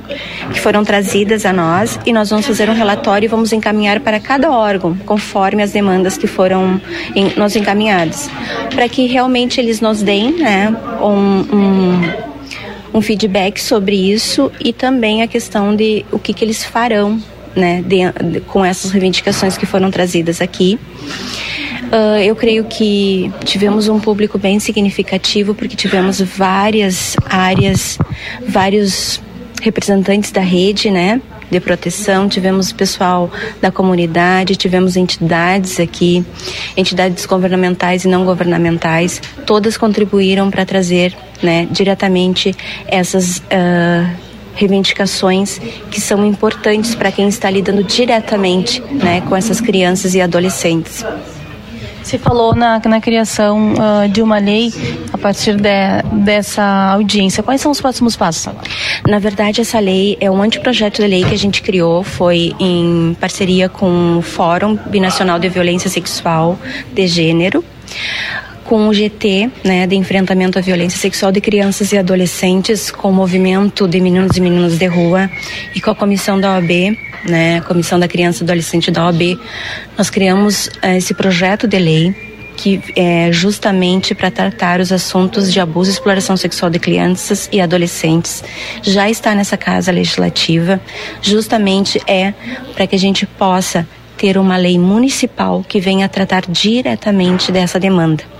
que foram trazidas a nós, e nós vamos fazer um relatório e vamos encaminhar para cada órgão, conforme as demandas que foram em, nos encaminhadas, para que realmente eles nos deem né, um, um, um feedback sobre isso e também a questão de o que, que eles farão né, de, de, com essas reivindicações que foram trazidas aqui. Uh, eu creio que tivemos um público bem significativo, porque tivemos várias áreas, vários representantes da rede, né? De proteção, tivemos pessoal da comunidade, tivemos entidades aqui, entidades governamentais e não governamentais, todas contribuíram para trazer né, diretamente essas uh, reivindicações que são importantes para quem está lidando diretamente né, com essas crianças e adolescentes. Você falou na, na criação uh, de uma lei a partir de, dessa audiência. Quais são os próximos passos? Na verdade, essa lei é um anteprojeto de lei que a gente criou, foi em parceria com o Fórum Binacional de Violência Sexual de Gênero com o GT, né, de enfrentamento à violência sexual de crianças e adolescentes, com o movimento de meninos e meninas de rua e com a comissão da OAB, né, comissão da criança e adolescente da OAB, nós criamos eh, esse projeto de lei que é justamente para tratar os assuntos de abuso e exploração sexual de crianças e adolescentes. Já está nessa casa legislativa, justamente é para que a gente possa ter uma lei municipal que venha tratar diretamente dessa demanda.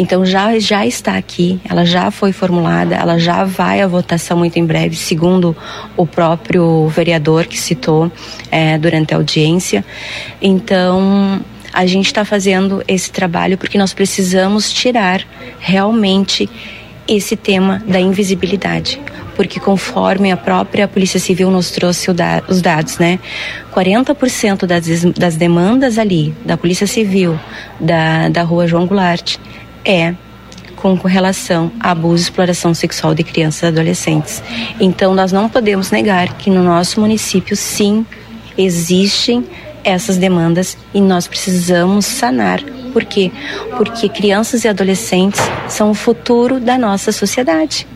Então já, já está aqui, ela já foi formulada, ela já vai à votação muito em breve, segundo o próprio vereador que citou é, durante a audiência. Então a gente está fazendo esse trabalho porque nós precisamos tirar realmente esse tema da invisibilidade, porque conforme a própria Polícia Civil nos trouxe da, os dados, né, 40% das, das demandas ali da Polícia Civil da, da Rua João Goulart é com relação a abuso e exploração sexual de crianças e adolescentes. Então, nós não podemos negar que no nosso município, sim, existem essas demandas e nós precisamos sanar. Por quê? Porque crianças e adolescentes são o futuro da nossa sociedade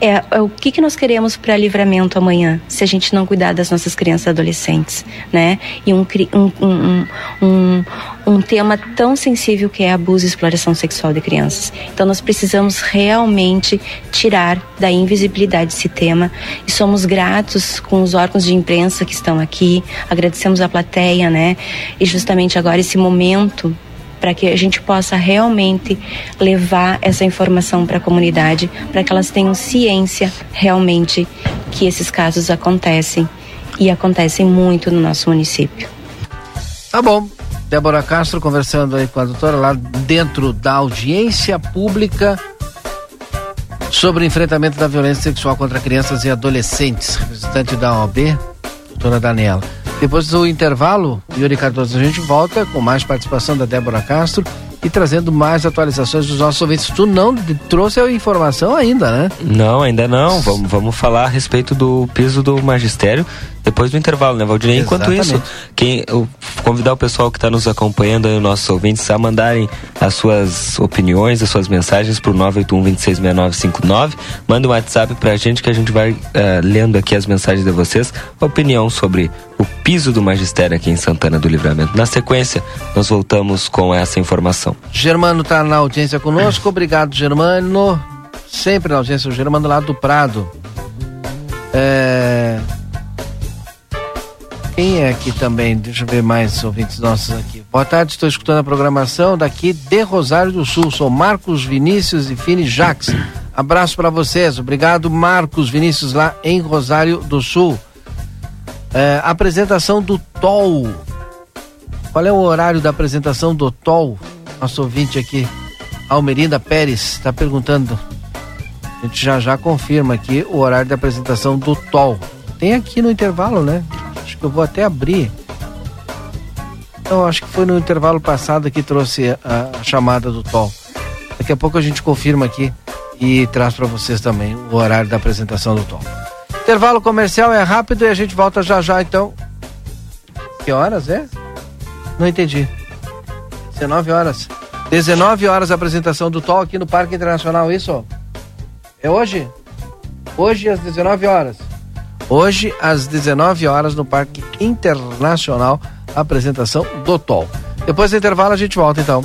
é, é o que, que nós queremos para livramento amanhã, se a gente não cuidar das nossas crianças e adolescentes, né? E um, um, um, um, um tema tão sensível que é abuso e exploração sexual de crianças. Então nós precisamos realmente tirar da invisibilidade esse tema e somos gratos com os órgãos de imprensa que estão aqui, agradecemos a plateia, né? E justamente agora esse momento para que a gente possa realmente levar essa informação para a comunidade, para que elas tenham ciência realmente que esses casos acontecem e acontecem muito no nosso município. Tá bom. Débora Castro conversando aí com a doutora lá dentro da audiência pública sobre o enfrentamento da violência sexual contra crianças e adolescentes. Representante da OAB, doutora Daniela. Depois do intervalo, Yuri Cardoso, a gente volta com mais participação da Débora Castro e trazendo mais atualizações dos nossos ouvintes. Tu não trouxe a informação ainda, né? Não, ainda não. Vamos, vamos falar a respeito do piso do magistério depois do intervalo, né, Valdir? Enquanto isso, quem, convidar o pessoal que está nos acompanhando aí, os nossos ouvintes, a mandarem as suas opiniões, as suas mensagens para o 981-266959. Manda um WhatsApp para a gente que a gente vai uh, lendo aqui as mensagens de vocês, opinião sobre o piso do magistério aqui em Santana do Livramento. Na sequência, nós voltamos com essa informação. Germano está na audiência conosco. Obrigado, Germano. Sempre na audiência, o Germano lá do Prado. É, quem é aqui também? Deixa eu ver mais ouvintes nossos aqui. Boa tarde, estou escutando a programação daqui de Rosário do Sul. Sou Marcos Vinícius e Fini Jax. Abraço para vocês. Obrigado, Marcos Vinícius, lá em Rosário do Sul. É, apresentação do TOL. Qual é o horário da apresentação do TOL? Nosso ouvinte aqui Almerinda Pérez está perguntando. A gente já já confirma aqui o horário da apresentação do TOL. Tem aqui no intervalo, né? Acho que eu vou até abrir. Então, acho que foi no intervalo passado que trouxe a, a chamada do TOL. Daqui a pouco a gente confirma aqui e traz para vocês também o horário da apresentação do TOL. Intervalo comercial é rápido e a gente volta já já, então. Que horas é? Não entendi. 19 horas. 19 horas a apresentação do TOL aqui no Parque Internacional, isso? É hoje? Hoje às 19 horas. Hoje às 19 horas no Parque Internacional, apresentação do TOL. Depois do intervalo a gente volta então.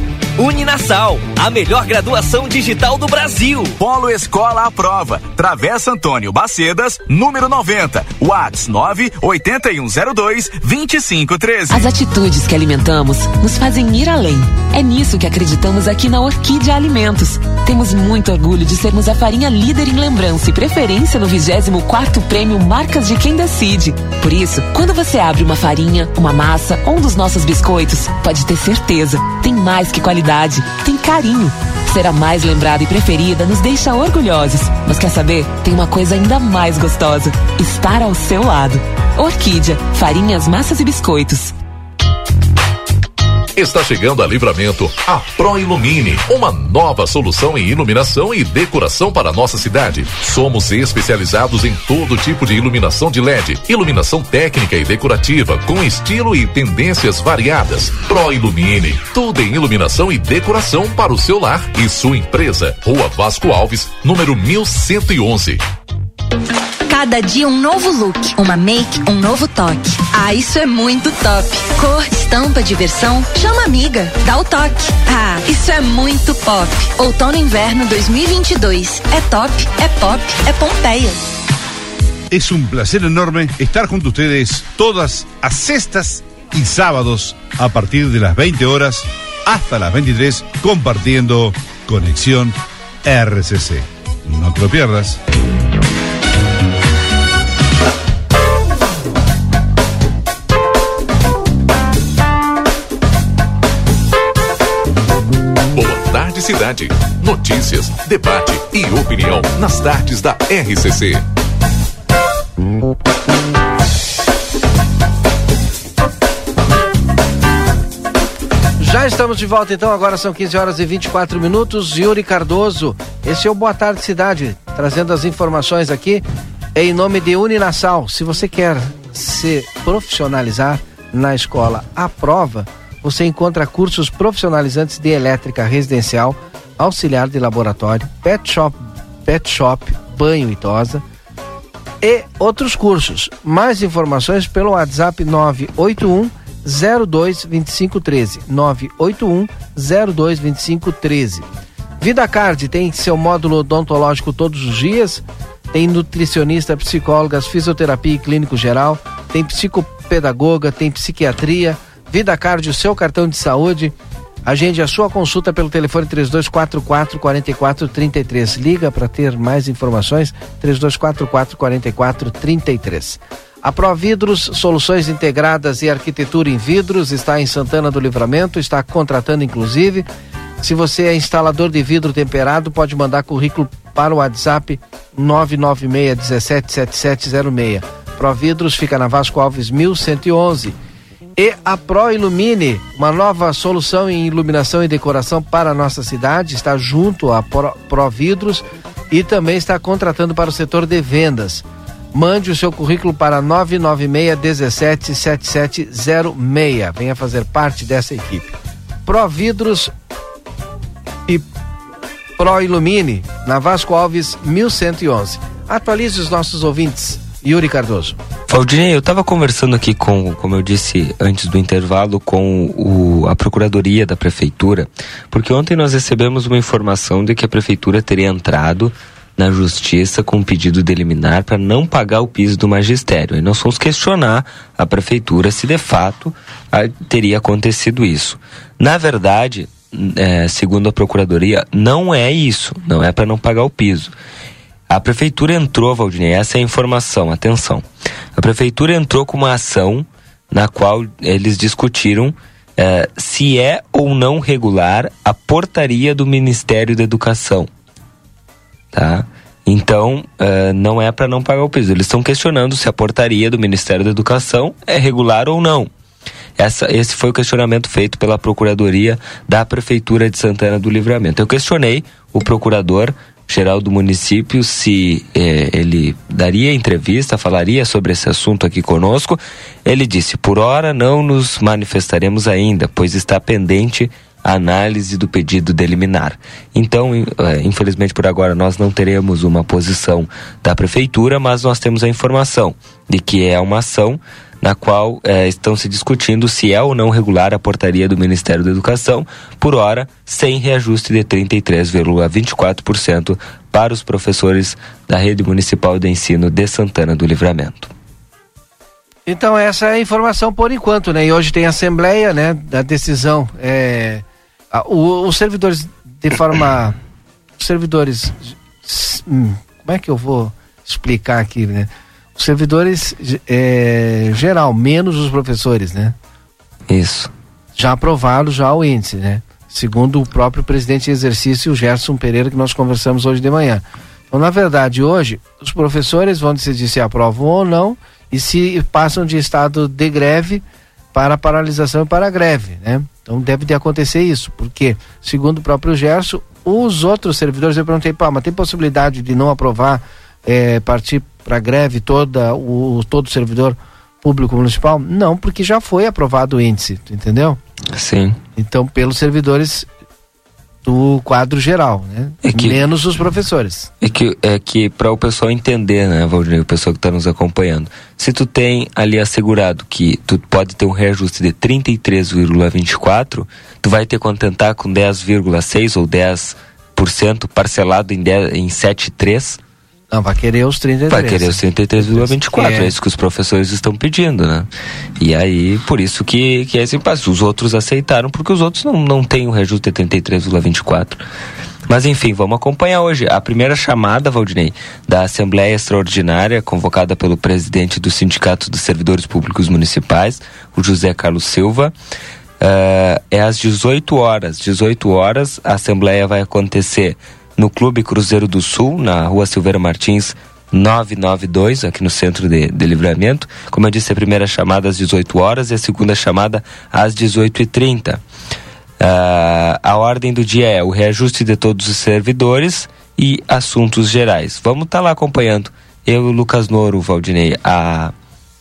Uninasal, a melhor graduação digital do Brasil. Polo Escola à Prova, Travessa Antônio Bacedas, número 90, Whats 98102 2513. As atitudes que alimentamos nos fazem ir além. É nisso que acreditamos aqui na Orquídea Alimentos. Temos muito orgulho de sermos a farinha líder em lembrança e preferência no 24 Prêmio Marcas de Quem Decide. Por isso, quando você abre uma farinha, uma massa ou um dos nossos biscoitos, pode ter certeza, tem mais que qualidade qualidade, tem carinho. Ser a mais lembrada e preferida nos deixa orgulhosos. Mas quer saber? Tem uma coisa ainda mais gostosa: estar ao seu lado. Orquídea, farinhas, massas e biscoitos. Está chegando a Livramento a Pro Ilumine, uma nova solução em iluminação e decoração para a nossa cidade. Somos especializados em todo tipo de iluminação de LED, iluminação técnica e decorativa com estilo e tendências variadas. Pro Ilumine, tudo em iluminação e decoração para o seu lar e sua empresa. Rua Vasco Alves, número 1111. Cada dia um novo look, uma make, um novo toque. Ah, isso é muito top. Cor, estampa, diversão, chama amiga, dá o toque. Ah, isso é muito pop. Outono inverno 2022. É top, é pop, é Pompeia. Es un placer enorme estar junto a ustedes todas las sextas y sábados a partir de las 20 horas hasta las 23 compartiendo Conexión RCC. No te lo pierdas. Cidade. Notícias, debate e opinião nas tardes da RCC. Já estamos de volta então, agora são 15 horas e 24 minutos. Yuri Cardoso, esse é o Boa Tarde Cidade, trazendo as informações aqui em nome de Uninasal. Se você quer se profissionalizar na escola à prova, você encontra cursos profissionalizantes de elétrica residencial, auxiliar de laboratório, pet shop, pet shop, banho e tosa e outros cursos. Mais informações pelo WhatsApp 981 02 2513 981 02 2513. Vida Card tem seu módulo odontológico todos os dias, tem nutricionista, psicólogas, fisioterapia e clínico geral, tem psicopedagoga, tem psiquiatria, Vida Card, o seu cartão de saúde. Agende a sua consulta pelo telefone 3244 4433. Liga para ter mais informações 3244 4433. A Providros Soluções Integradas e Arquitetura em Vidros está em Santana do Livramento, está contratando inclusive. Se você é instalador de vidro temperado, pode mandar currículo para o WhatsApp 996 177706. Providros fica na Vasco Alves 1111 e a Pro Ilumine, uma nova solução em iluminação e decoração para a nossa cidade, está junto à Pro, Pro Vidros e também está contratando para o setor de vendas. Mande o seu currículo para 996 17 7706. Venha fazer parte dessa equipe. Providros e Pro Ilumine, na Vasco Alves 1111. Atualize os nossos ouvintes. Yuri Cardoso. Valdinei, eu estava conversando aqui com, como eu disse antes do intervalo, com o, a Procuradoria da Prefeitura, porque ontem nós recebemos uma informação de que a Prefeitura teria entrado na Justiça com um pedido de eliminar para não pagar o piso do magistério. E nós fomos questionar a Prefeitura se de fato a, teria acontecido isso. Na verdade, é, segundo a Procuradoria, não é isso, não é para não pagar o piso. A prefeitura entrou, Valdinei, essa é a informação, atenção. A prefeitura entrou com uma ação na qual eles discutiram eh, se é ou não regular a portaria do Ministério da Educação. Tá? Então, uh, não é para não pagar o piso. Eles estão questionando se a portaria do Ministério da Educação é regular ou não. Essa, esse foi o questionamento feito pela Procuradoria da Prefeitura de Santana do Livramento. Eu questionei o procurador geral do município se eh, ele daria entrevista, falaria sobre esse assunto aqui conosco. Ele disse: por hora não nos manifestaremos ainda, pois está pendente a análise do pedido de eliminar. Então, eh, infelizmente por agora nós não teremos uma posição da prefeitura, mas nós temos a informação de que é uma ação na qual eh, estão se discutindo se é ou não regular a portaria do Ministério da Educação, por hora, sem reajuste de 33,24% para os professores da Rede Municipal de Ensino de Santana do Livramento. Então essa é a informação por enquanto, né? E hoje tem assembleia, né? Da decisão. É, a, o, os servidores de forma, os servidores, hum, como é que eu vou explicar aqui, né? Os servidores é, geral, menos os professores, né? Isso. Já aprovado já o índice, né? Segundo o próprio presidente em exercício, o Gerson Pereira, que nós conversamos hoje de manhã. Então, na verdade, hoje, os professores vão decidir se aprovam ou não e se passam de estado de greve para paralisação e para greve, né? Então deve de acontecer isso, porque, segundo o próprio Gerson, os outros servidores, eu perguntei, pá, mas tem possibilidade de não aprovar, é, partir para greve toda o todo servidor público municipal? Não, porque já foi aprovado o índice, entendeu? Sim. Então, pelos servidores do quadro geral, né? É que, Menos os professores. É que, é que para o pessoal entender, né, Valdir, o pessoal que está nos acompanhando, se tu tem ali assegurado que tu pode ter um reajuste de 33,24, tu vai ter que contentar com 10,6 ou 10% parcelado em, 10, em 7,3 não, vai querer os 33. Vai querer os 33,24. É. é isso que os professores estão pedindo, né? E aí, por isso que, que é esse impasse. Os outros aceitaram, porque os outros não, não têm o reajuste de 33,24. Mas enfim, vamos acompanhar hoje a primeira chamada, Valdinei, da Assembleia Extraordinária, convocada pelo presidente do Sindicato dos Servidores Públicos Municipais, o José Carlos Silva. Uh, é às 18 horas. 18 horas, a Assembleia vai acontecer no Clube Cruzeiro do Sul, na rua Silveira Martins, 992, aqui no centro de, de livramento. Como eu disse, a primeira chamada às 18 horas e a segunda chamada às 18h30. Uh, ah, a ordem do dia é o reajuste de todos os servidores e assuntos gerais. Vamos estar tá lá acompanhando. Eu Lucas Noro, Valdinei, a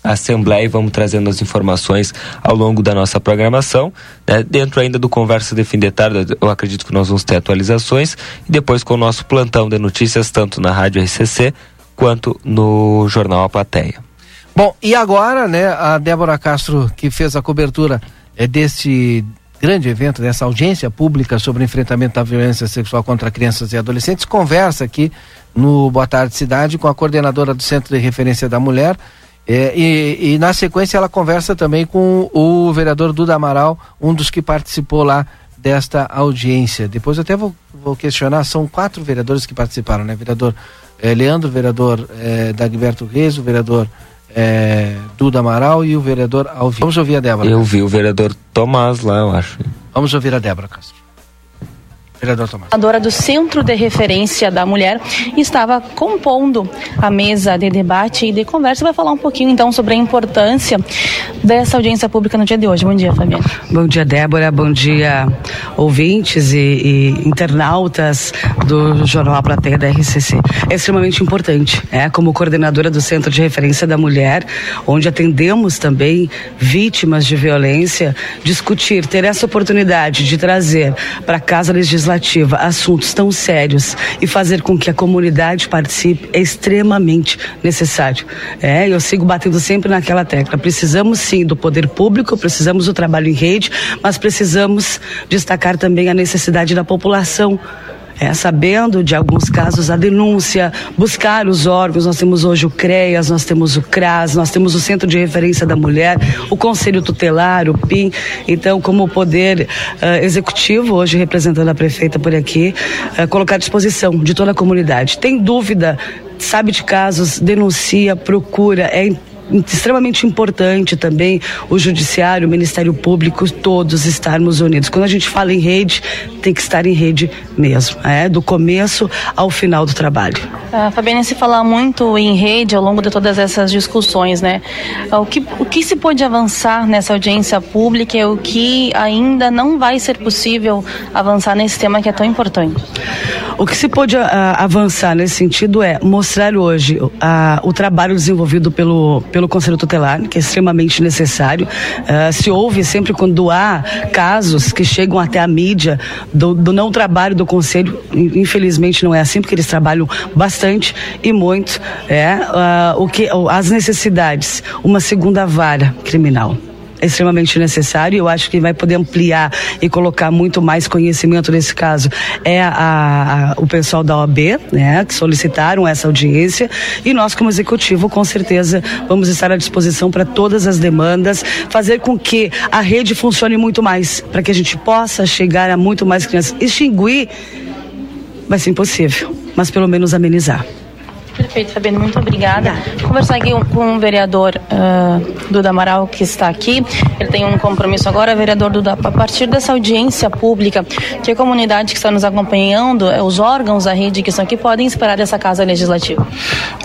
Assembleia e vamos trazendo as informações ao longo da nossa programação. Né? Dentro ainda do Conversa de Fim de Tarde, eu acredito que nós vamos ter atualizações e depois com o nosso plantão de notícias, tanto na Rádio RCC quanto no Jornal A Plateia. Bom, e agora, né, a Débora Castro, que fez a cobertura é, deste grande evento, dessa audiência pública sobre enfrentamento da violência sexual contra crianças e adolescentes, conversa aqui no Boa Tarde Cidade com a coordenadora do Centro de Referência da Mulher, é, e, e, na sequência ela conversa também com o vereador Duda Amaral, um dos que participou lá desta audiência. Depois até vou, vou questionar, são quatro vereadores que participaram, né? Vereador é, Leandro, vereador é, Dagberto Reis, o vereador é, Duda Amaral e o vereador Alvin. Vamos ouvir a Débora. Eu vi o vereador Tomás lá, eu acho. Vamos ouvir a Débora Castro. Vereador Tomás. A do Centro de Referência da Mulher estava compondo a mesa de debate e de conversa. Vai falar um pouquinho então sobre a importância dessa audiência pública no dia de hoje. Bom dia, Fabiana. Bom dia, Débora. Bom dia, ouvintes e, e internautas do Jornal A Plateia da RCC. É extremamente importante, é, como coordenadora do Centro de Referência da Mulher, onde atendemos também vítimas de violência, discutir, ter essa oportunidade de trazer para a Casa Legislativa assuntos tão sérios e fazer com que a comunidade participe é extremamente necessário. É, eu sigo batendo sempre naquela tecla. Precisamos sim do poder público, precisamos do trabalho em rede, mas precisamos destacar também a necessidade da população é, sabendo de alguns casos a denúncia, buscar os órgãos. Nós temos hoje o CREAS, nós temos o CRAS, nós temos o Centro de Referência da Mulher, o Conselho Tutelar, o PIN. Então, como poder uh, executivo, hoje representando a prefeita por aqui, uh, colocar à disposição de toda a comunidade. Tem dúvida? Sabe de casos, denuncia, procura, é extremamente importante também o judiciário, o Ministério Público, todos estarmos unidos. Quando a gente fala em rede, tem que estar em rede mesmo, é do começo ao final do trabalho. Uh, Fabiana, se fala muito em rede ao longo de todas essas discussões, né? O que, o que se pode avançar nessa audiência pública e o que ainda não vai ser possível avançar nesse tema que é tão importante? O que se pode uh, avançar nesse sentido é mostrar hoje uh, o trabalho desenvolvido pelo, pelo Conselho Tutelar, que é extremamente necessário. Uh, se ouve sempre quando há casos que chegam até a mídia do, do não trabalho do Conselho, infelizmente não é assim, porque eles trabalham bastante e muito. É, o que, as necessidades, uma segunda vara criminal extremamente necessário. Eu acho que vai poder ampliar e colocar muito mais conhecimento nesse caso é a, a, o pessoal da OAB, né, que solicitaram essa audiência e nós como executivo com certeza vamos estar à disposição para todas as demandas, fazer com que a rede funcione muito mais, para que a gente possa chegar a muito mais crianças. Extinguir vai ser impossível, mas pelo menos amenizar. Perfeito, Fabiano, muito obrigada. Vou conversar aqui com o vereador uh, Duda Amaral, que está aqui. Ele tem um compromisso agora, vereador Duda, a partir dessa audiência pública, que a comunidade que está nos acompanhando, eh, os órgãos da rede que estão aqui, podem esperar dessa Casa Legislativa?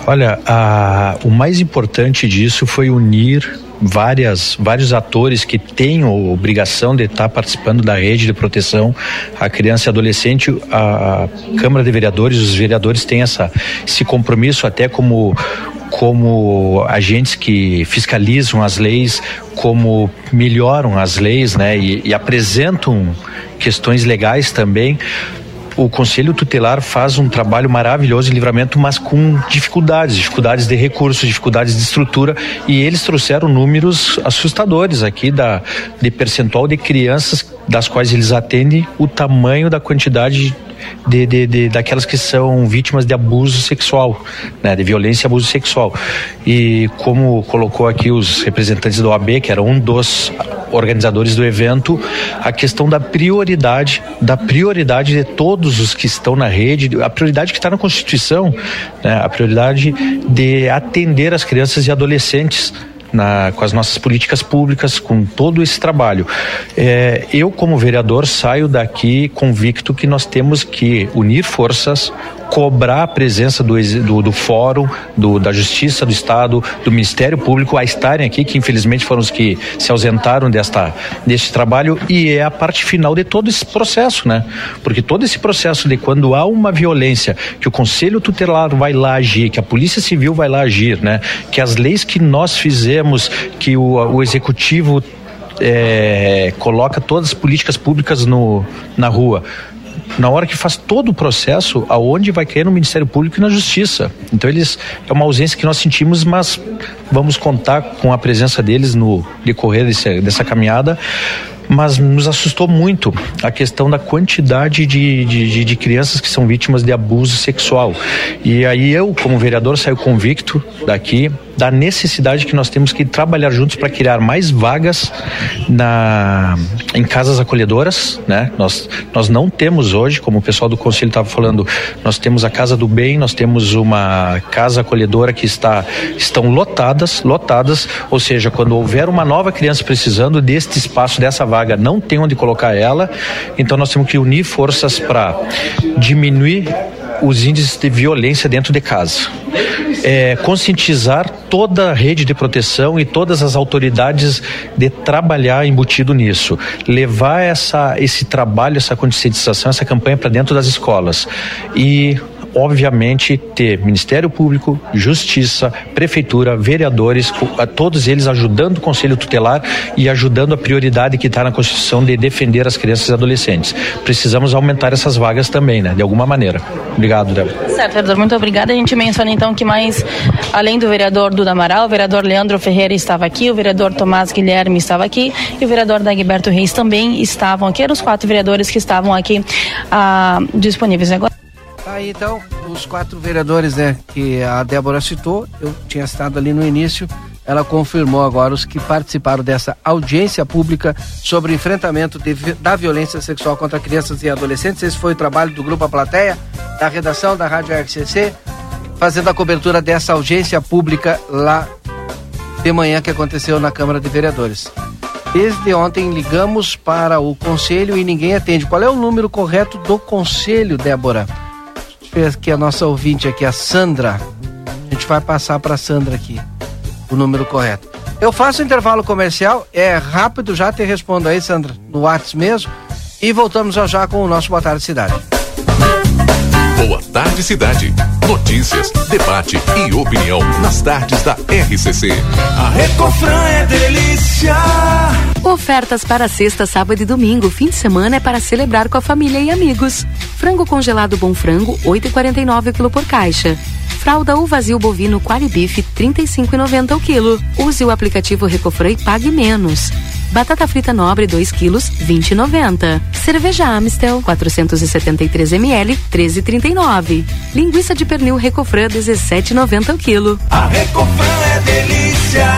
Olha, a, o mais importante disso foi unir várias, vários atores que têm a obrigação de estar participando da rede de proteção à criança e adolescente. A Câmara de Vereadores, os vereadores têm essa, esse compromisso até como como agentes que fiscalizam as leis, como melhoram as leis, né, e, e apresentam questões legais também o Conselho Tutelar faz um trabalho maravilhoso de livramento, mas com dificuldades, dificuldades de recursos, dificuldades de estrutura, e eles trouxeram números assustadores aqui da de percentual de crianças das quais eles atendem, o tamanho da quantidade de, de, de, daquelas que são vítimas de abuso sexual, né, de violência e abuso sexual. E como colocou aqui os representantes do OAB, que era um dos organizadores do evento, a questão da prioridade, da prioridade de todos os que estão na rede, a prioridade que está na Constituição, né, a prioridade de atender as crianças e adolescentes na, com as nossas políticas públicas, com todo esse trabalho. É, eu, como vereador, saio daqui convicto que nós temos que unir forças, cobrar a presença do, do, do fórum, do, da Justiça do Estado, do Ministério Público a estarem aqui, que infelizmente foram os que se ausentaram desta, deste trabalho, e é a parte final de todo esse processo, né? Porque todo esse processo de quando há uma violência, que o Conselho Tutelar vai lá agir, que a Polícia Civil vai lá agir, né? Que as leis que nós fizemos, que o, o Executivo é, coloca todas as políticas públicas no, na rua na hora que faz todo o processo, aonde vai cair no Ministério Público e na Justiça. Então eles é uma ausência que nós sentimos, mas vamos contar com a presença deles no decorrer desse, dessa caminhada mas nos assustou muito a questão da quantidade de, de, de, crianças que são vítimas de abuso sexual. E aí eu, como vereador, saio convicto daqui da necessidade que nós temos que trabalhar juntos para criar mais vagas na, em casas acolhedoras, né? Nós, nós não temos hoje, como o pessoal do conselho estava falando, nós temos a Casa do Bem, nós temos uma casa acolhedora que está estão lotadas, lotadas, ou seja, quando houver uma nova criança precisando deste espaço, dessa vaga, não tem onde colocar ela, então nós temos que unir forças para diminuir os índices de violência dentro de casa. É, conscientizar toda a rede de proteção e todas as autoridades de trabalhar embutido nisso, levar essa, esse trabalho, essa conscientização, essa campanha para dentro das escolas. E obviamente, ter Ministério Público, Justiça, Prefeitura, vereadores, todos eles ajudando o Conselho Tutelar e ajudando a prioridade que está na Constituição de defender as crianças e adolescentes. Precisamos aumentar essas vagas também, né? De alguma maneira. Obrigado, Débora. Certo, vereador, muito obrigada. A gente menciona então que mais, além do vereador Duda Amaral, o vereador Leandro Ferreira estava aqui, o vereador Tomás Guilherme estava aqui e o vereador Dagberto Reis também estavam aqui. Eram os quatro vereadores que estavam aqui ah, disponíveis agora. Tá aí então, os quatro vereadores né, que a Débora citou, eu tinha citado ali no início, ela confirmou agora os que participaram dessa audiência pública sobre o enfrentamento de, da violência sexual contra crianças e adolescentes. Esse foi o trabalho do Grupo A Plateia, da redação da Rádio RCC, fazendo a cobertura dessa audiência pública lá de manhã que aconteceu na Câmara de Vereadores. Desde ontem ligamos para o conselho e ninguém atende. Qual é o número correto do conselho, Débora? Que a nossa ouvinte aqui, a Sandra. A gente vai passar para a Sandra aqui o número correto. Eu faço intervalo comercial, é rápido, já te respondo aí, Sandra, no WhatsApp mesmo. E voltamos já já com o nosso Boa Tarde Cidade. Boa Tarde Cidade. Notícias, debate e opinião nas tardes da RCC. A Recofran é delícia. Ofertas para sexta, sábado e domingo. Fim de semana é para celebrar com a família e amigos. Frango congelado bom frango, 8,49 kg por caixa. Fralda ou vazio bovino Qualibife, 35,90 o quilo. Use o aplicativo Recofran e pague menos. Batata frita nobre 2 quilos, 20,90. Cerveja Amstel 473 ml, 13,39. Linguiça de pernil Recofran 17,90 o quilo. A Recofran é delícia.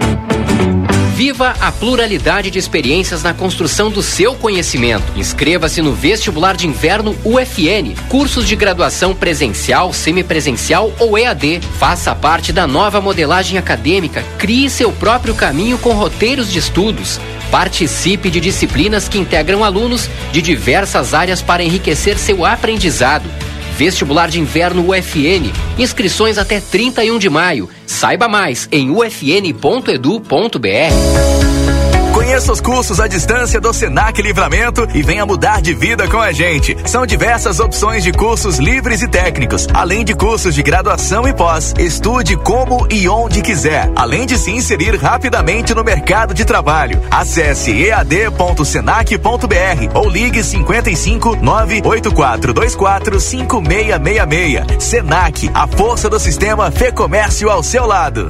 Viva a pluralidade de experiências na construção do seu conhecimento. Inscreva-se no Vestibular de Inverno UFN. Cursos de graduação presencial, semipresencial ou EAD. Faça parte da nova modelagem acadêmica. Crie seu próprio caminho com roteiros de estudos. Participe de disciplinas que integram alunos de diversas áreas para enriquecer seu aprendizado. Vestibular de Inverno UFN. Inscrições até 31 de maio. Saiba mais em ufn.edu.br. Conheça os cursos à distância do Senac Livramento e venha mudar de vida com a gente. São diversas opções de cursos livres e técnicos, além de cursos de graduação e pós. Estude como e onde quiser, além de se inserir rapidamente no mercado de trabalho. Acesse ead.senac.br ou ligue 55 98424 5666. Senac, a força do sistema Fê Comércio ao seu lado.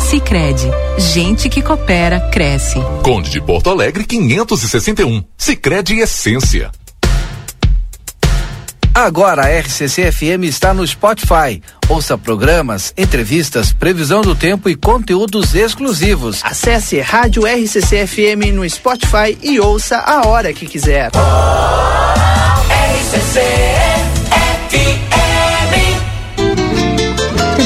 Sicredi, gente que coopera cresce. Conde de Porto Alegre 561. Sicredi Essência. Agora a RCC FM está no Spotify. Ouça programas, entrevistas, previsão do tempo e conteúdos exclusivos. Acesse Rádio RCC FM no Spotify e ouça a hora que quiser. Oh, RCC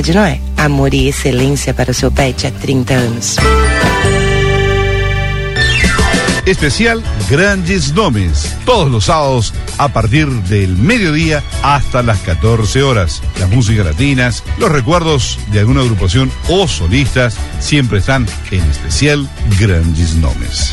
de Noé. Amor e excelência para o seu pet há 30 anos. Especial Grandes Nomes. Todos los sábados a partir del mediodía hasta las 14 horas. Las músicas latinas, los recuerdos de alguna agrupación o solistas siempre están en especial Grandes Nomes.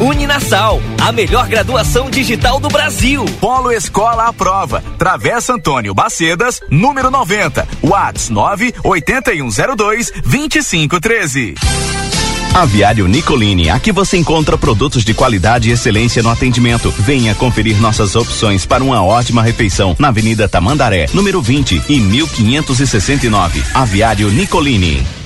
Uninasal, a melhor graduação digital do Brasil. Polo Escola à Prova, Travessa Antônio Bacedas, número 90, Whats 98102 2513. Aviário Nicolini, aqui você encontra produtos de qualidade e excelência no atendimento. Venha conferir nossas opções para uma ótima refeição na Avenida Tamandaré, número 20 e 1569. Aviário Nicolini.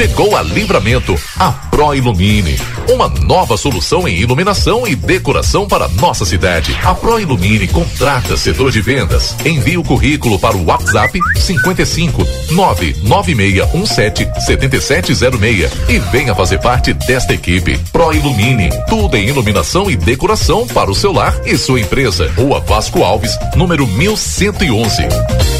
Chegou a Livramento, a Pro Ilumine. Uma nova solução em iluminação e decoração para nossa cidade. A Pro Ilumine contrata setor de vendas. Envie o currículo para o WhatsApp 55 99617 7706 e venha fazer parte desta equipe. Pro Ilumine, tudo em iluminação e decoração para o seu lar e sua empresa. Rua Vasco Alves, número 1111.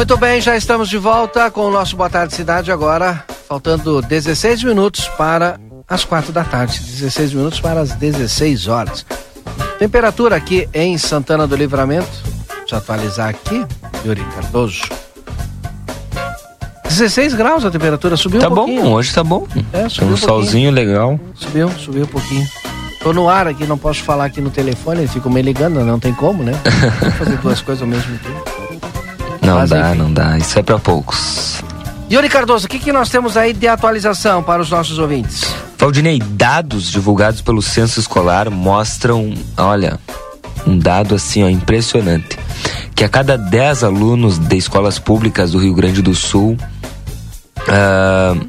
Muito bem, já estamos de volta com o nosso Boa Tarde Cidade agora, faltando 16 minutos para as quatro da tarde, 16 minutos para as 16 horas. Temperatura aqui em Santana do Livramento, deixa eu atualizar aqui, Yuri Cardoso. 16 graus a temperatura, subiu tá um pouquinho. Tá bom, hoje tá bom. É, subiu um, um solzinho legal. Subiu, subiu um pouquinho. Tô no ar aqui, não posso falar aqui no telefone, eles ficam me ligando, não tem como, né? fazer duas coisas ao mesmo tempo. Não Mas, dá, enfim. não dá. Isso é para poucos. Yuri Cardoso, o que, que nós temos aí de atualização para os nossos ouvintes? Valdinei, dados divulgados pelo Censo Escolar mostram, olha, um dado assim, ó, impressionante. Que a cada 10 alunos de escolas públicas do Rio Grande do Sul, uh,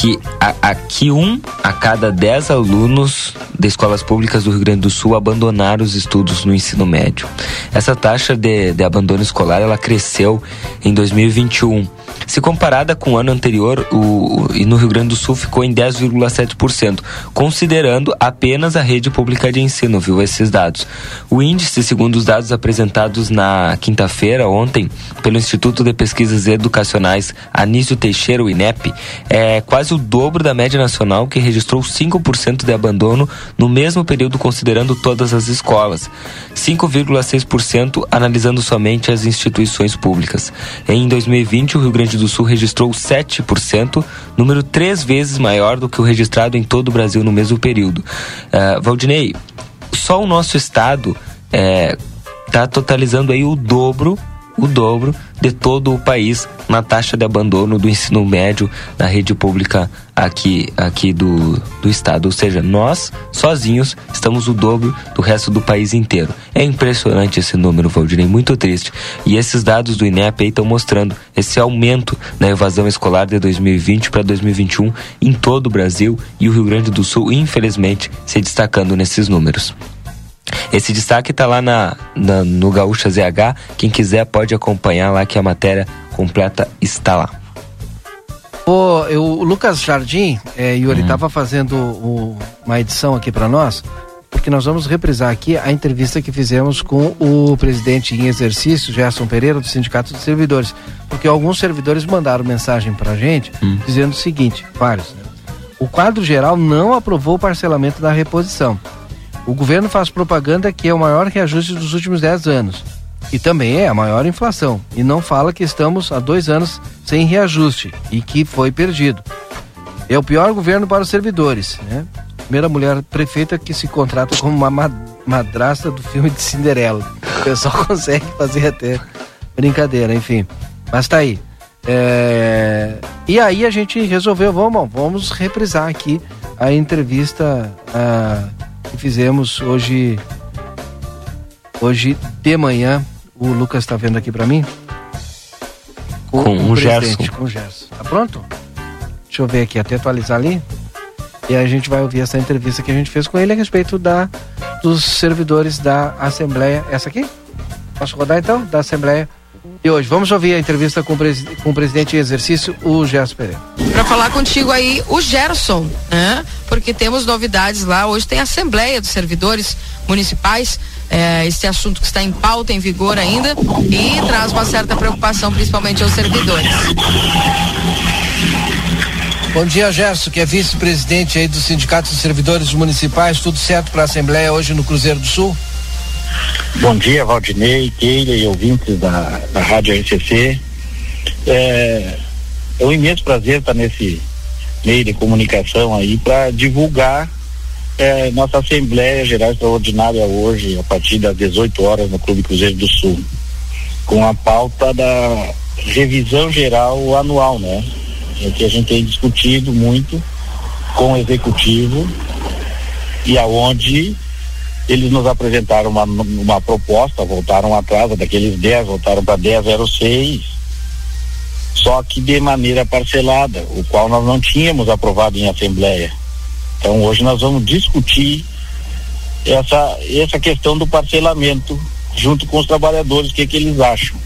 que aqui um a cada 10 alunos de escolas públicas do Rio Grande do Sul abandonaram os estudos no ensino médio. Essa taxa de, de abandono escolar ela cresceu em 2021 se comparada com o ano anterior, o, e no Rio Grande do Sul ficou em 10,7%, considerando apenas a rede pública de ensino, viu esses dados. O índice, segundo os dados apresentados na quinta-feira, ontem, pelo Instituto de Pesquisas Educacionais Anísio Teixeira, o INEP, é quase o dobro da média nacional, que registrou 5% de abandono no mesmo período, considerando todas as escolas. 5,6% analisando somente as instituições públicas. Em 2020, o Rio Grande do Sul registrou 7%, número três vezes maior do que o registrado em todo o Brasil no mesmo período. Uh, Valdinei, só o nosso estado está é, totalizando aí o dobro o dobro de todo o país na taxa de abandono do ensino médio na rede pública aqui, aqui do, do estado. Ou seja, nós, sozinhos, estamos o dobro do resto do país inteiro. É impressionante esse número, Valdirei, muito triste. E esses dados do INEP aí estão mostrando esse aumento na evasão escolar de 2020 para 2021 em todo o Brasil e o Rio Grande do Sul, infelizmente, se destacando nesses números. Esse destaque está lá na, na, no Gaúcha ZH. Quem quiser pode acompanhar lá que a matéria completa está lá. O, eu, o Lucas Jardim, é, Yuri, estava uhum. fazendo o, uma edição aqui para nós, porque nós vamos reprisar aqui a entrevista que fizemos com o presidente em exercício, Gerson Pereira, do Sindicato de Servidores. Porque alguns servidores mandaram mensagem para a gente hum. dizendo o seguinte: vários. Né? O quadro geral não aprovou o parcelamento da reposição. O governo faz propaganda que é o maior reajuste dos últimos 10 anos. E também é a maior inflação. E não fala que estamos há dois anos sem reajuste e que foi perdido. É o pior governo para os servidores. Né? Primeira mulher prefeita que se contrata como uma madrasta do filme de Cinderela. O pessoal consegue fazer até brincadeira, enfim. Mas tá aí. É... E aí a gente resolveu, vamos, vamos reprisar aqui a entrevista. A que fizemos hoje hoje de manhã. O Lucas está vendo aqui para mim. Com, com o, Gerson. Com o Gerson. Tá pronto? Deixa eu ver aqui, até atualizar ali. E a gente vai ouvir essa entrevista que a gente fez com ele a respeito da, dos servidores da Assembleia. Essa aqui? Posso rodar então? Da Assembleia e hoje. Vamos ouvir a entrevista com o, com o presidente em exercício, o Gerson Pereira. Para falar contigo aí, o Gerson, né? Porque temos novidades lá. Hoje tem a Assembleia dos Servidores Municipais. É, esse assunto que está em pauta, em vigor ainda, e traz uma certa preocupação, principalmente aos servidores. Bom dia, Gerson, que é vice-presidente aí do Sindicato de Servidores Municipais. Tudo certo para a Assembleia hoje no Cruzeiro do Sul? Bom dia, Valdinei, Keila e ouvintes da, da Rádio RCC. É, é um imenso prazer estar nesse meio de comunicação aí para divulgar é, nossa Assembleia Geral Extraordinária hoje, a partir das 18 horas, no Clube Cruzeiro do Sul, com a pauta da revisão geral anual, né? É que a gente tem discutido muito com o executivo e aonde eles nos apresentaram uma, uma proposta, voltaram atrás, daqueles 10, voltaram para 10,06, só que de maneira parcelada, o qual nós não tínhamos aprovado em assembleia. Então hoje nós vamos discutir essa, essa questão do parcelamento junto com os trabalhadores, o que, que eles acham.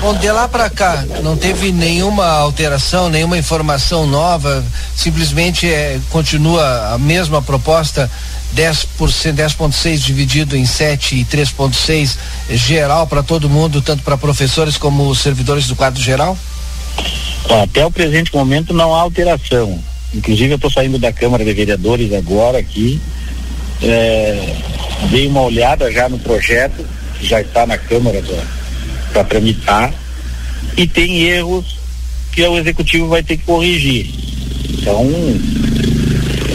Bom, de lá para cá, não teve nenhuma alteração, nenhuma informação nova, simplesmente é, continua a mesma proposta 10%, 10,6 dividido em 7 e 3,6 geral para todo mundo, tanto para professores como servidores do quadro geral? Até o presente momento não há alteração. Inclusive eu estou saindo da Câmara de Vereadores agora aqui. É, dei uma olhada já no projeto, que já está na Câmara do, para tramitar e tem erros que o executivo vai ter que corrigir. Então,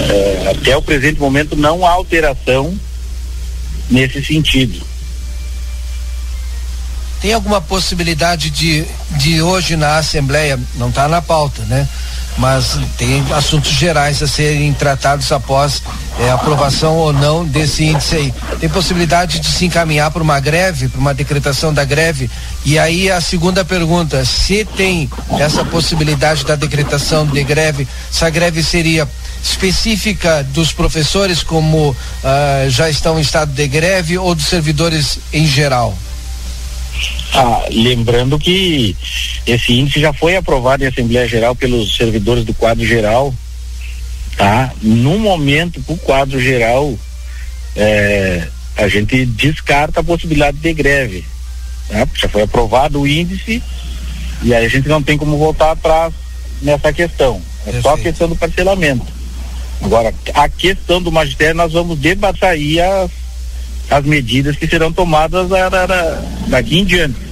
é, até o presente momento não há alteração nesse sentido. Tem alguma possibilidade de, de hoje na Assembleia, não está na pauta, né? Mas tem assuntos gerais a serem tratados após é, aprovação ou não desse índice aí. Tem possibilidade de se encaminhar para uma greve, para uma decretação da greve? E aí a segunda pergunta, se tem essa possibilidade da decretação de greve, essa greve seria específica dos professores como uh, já estão em estado de greve ou dos servidores em geral? Ah, lembrando que esse índice já foi aprovado em Assembleia Geral pelos servidores do quadro geral, tá? No momento, o quadro geral, é, a gente descarta a possibilidade de greve, tá? Já foi aprovado o índice e aí a gente não tem como voltar atrás nessa questão. É Perfeito. só a questão do parcelamento. Agora, a questão do magistério, nós vamos debater aí as, as medidas que serão tomadas daqui em diante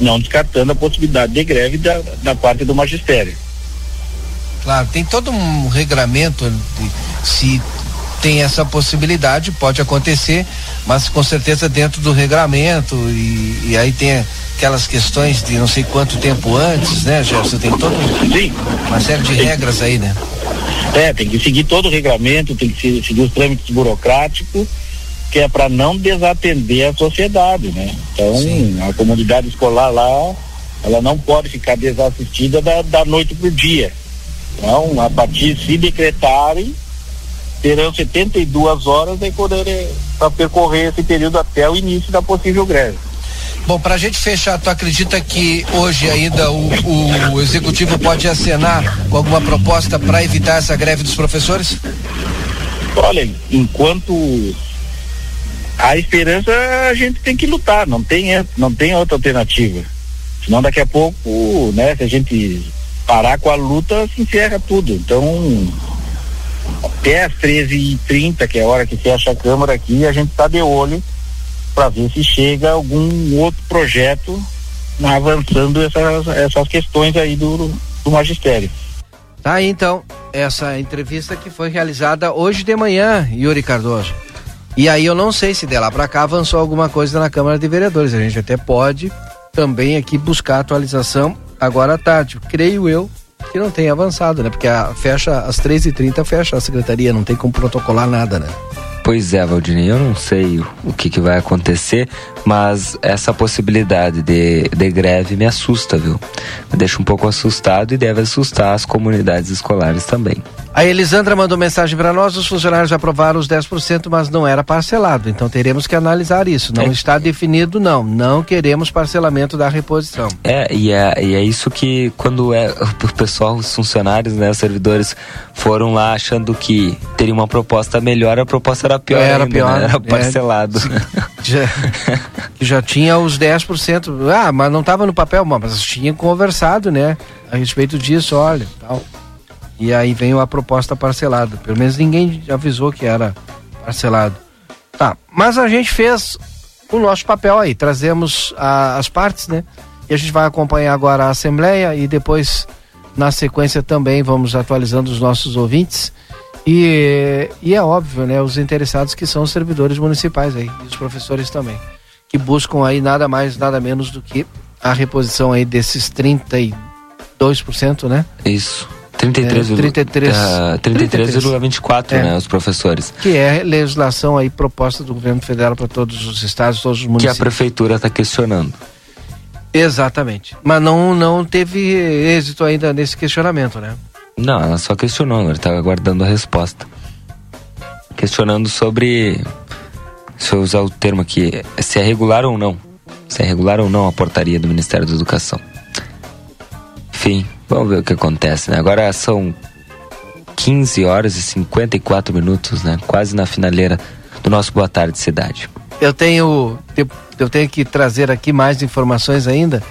não descartando a possibilidade de greve da, da parte do magistério. Claro, tem todo um regramento de, se tem essa possibilidade, pode acontecer, mas com certeza dentro do regramento e, e aí tem aquelas questões de não sei quanto tempo antes, né, Gerson? Tem todo Sim. uma série de regras aí, né? É, tem que seguir todo o regramento, tem que seguir os trâmites burocráticos que é para não desatender a sociedade, né? Então, Sim. a comunidade escolar lá, ela não pode ficar desassistida da, da noite para o dia. Então, a partir se decretarem, terão 72 horas para percorrer esse período até o início da possível greve. Bom, para a gente fechar, tu acredita que hoje ainda o, o executivo pode acenar com alguma proposta para evitar essa greve dos professores? Olha, enquanto a esperança a gente tem que lutar, não tem, não tem outra alternativa. Senão daqui a pouco, né, se a gente parar com a luta, se encerra tudo. Então, até às 13h30, que é a hora que fecha a Câmara aqui, a gente está de olho para ver se chega algum outro projeto avançando essas, essas questões aí do, do magistério. Tá aí então, essa entrevista que foi realizada hoje de manhã, Yuri Cardoso. E aí eu não sei se de lá para cá avançou alguma coisa na Câmara de Vereadores. A gente até pode também aqui buscar atualização agora à tarde. Creio eu que não tem avançado, né? Porque a, fecha às 13h30 fecha a secretaria, não tem como protocolar nada, né? Pois é, Valdinei, eu não sei o que, que vai acontecer, mas essa possibilidade de, de greve me assusta, viu? Me deixa um pouco assustado e deve assustar as comunidades escolares também. A Elisandra mandou mensagem para nós: os funcionários aprovaram os 10%, mas não era parcelado. Então teremos que analisar isso. Não é. está definido, não. Não queremos parcelamento da reposição. É, e é, e é isso que quando é o pessoal, os funcionários, né, os servidores foram lá achando que teria uma proposta melhor, a proposta era pior. Era ainda, pior. Né? Era parcelado. É, já, já tinha os 10%. Ah, mas não estava no papel, mas tinha conversado, né? A respeito disso, olha, tal. E aí veio a proposta parcelada. Pelo menos ninguém avisou que era parcelado. Tá, mas a gente fez o nosso papel aí, trazemos a, as partes, né? E a gente vai acompanhar agora a Assembleia e depois, na sequência, também vamos atualizando os nossos ouvintes. E, e é óbvio, né? Os interessados que são os servidores municipais aí, e os professores também, que buscam aí nada mais, nada menos do que a reposição aí desses 32%, né? Isso. 33,24, 33, uh, é. né, os professores. Que é legislação aí proposta do governo federal para todos os estados, todos os municípios. Que a prefeitura está questionando. Exatamente. Mas não, não teve êxito ainda nesse questionamento, né? Não, ela só questionou, ela está aguardando a resposta. Questionando sobre, se eu usar o termo aqui, se é regular ou não. Se é regular ou não a portaria do Ministério da Educação. Enfim, Vamos ver o que acontece, né? Agora são 15 horas e 54 minutos, né? Quase na finaleira do nosso Boa Tarde Cidade. Eu tenho, eu tenho que trazer aqui mais informações ainda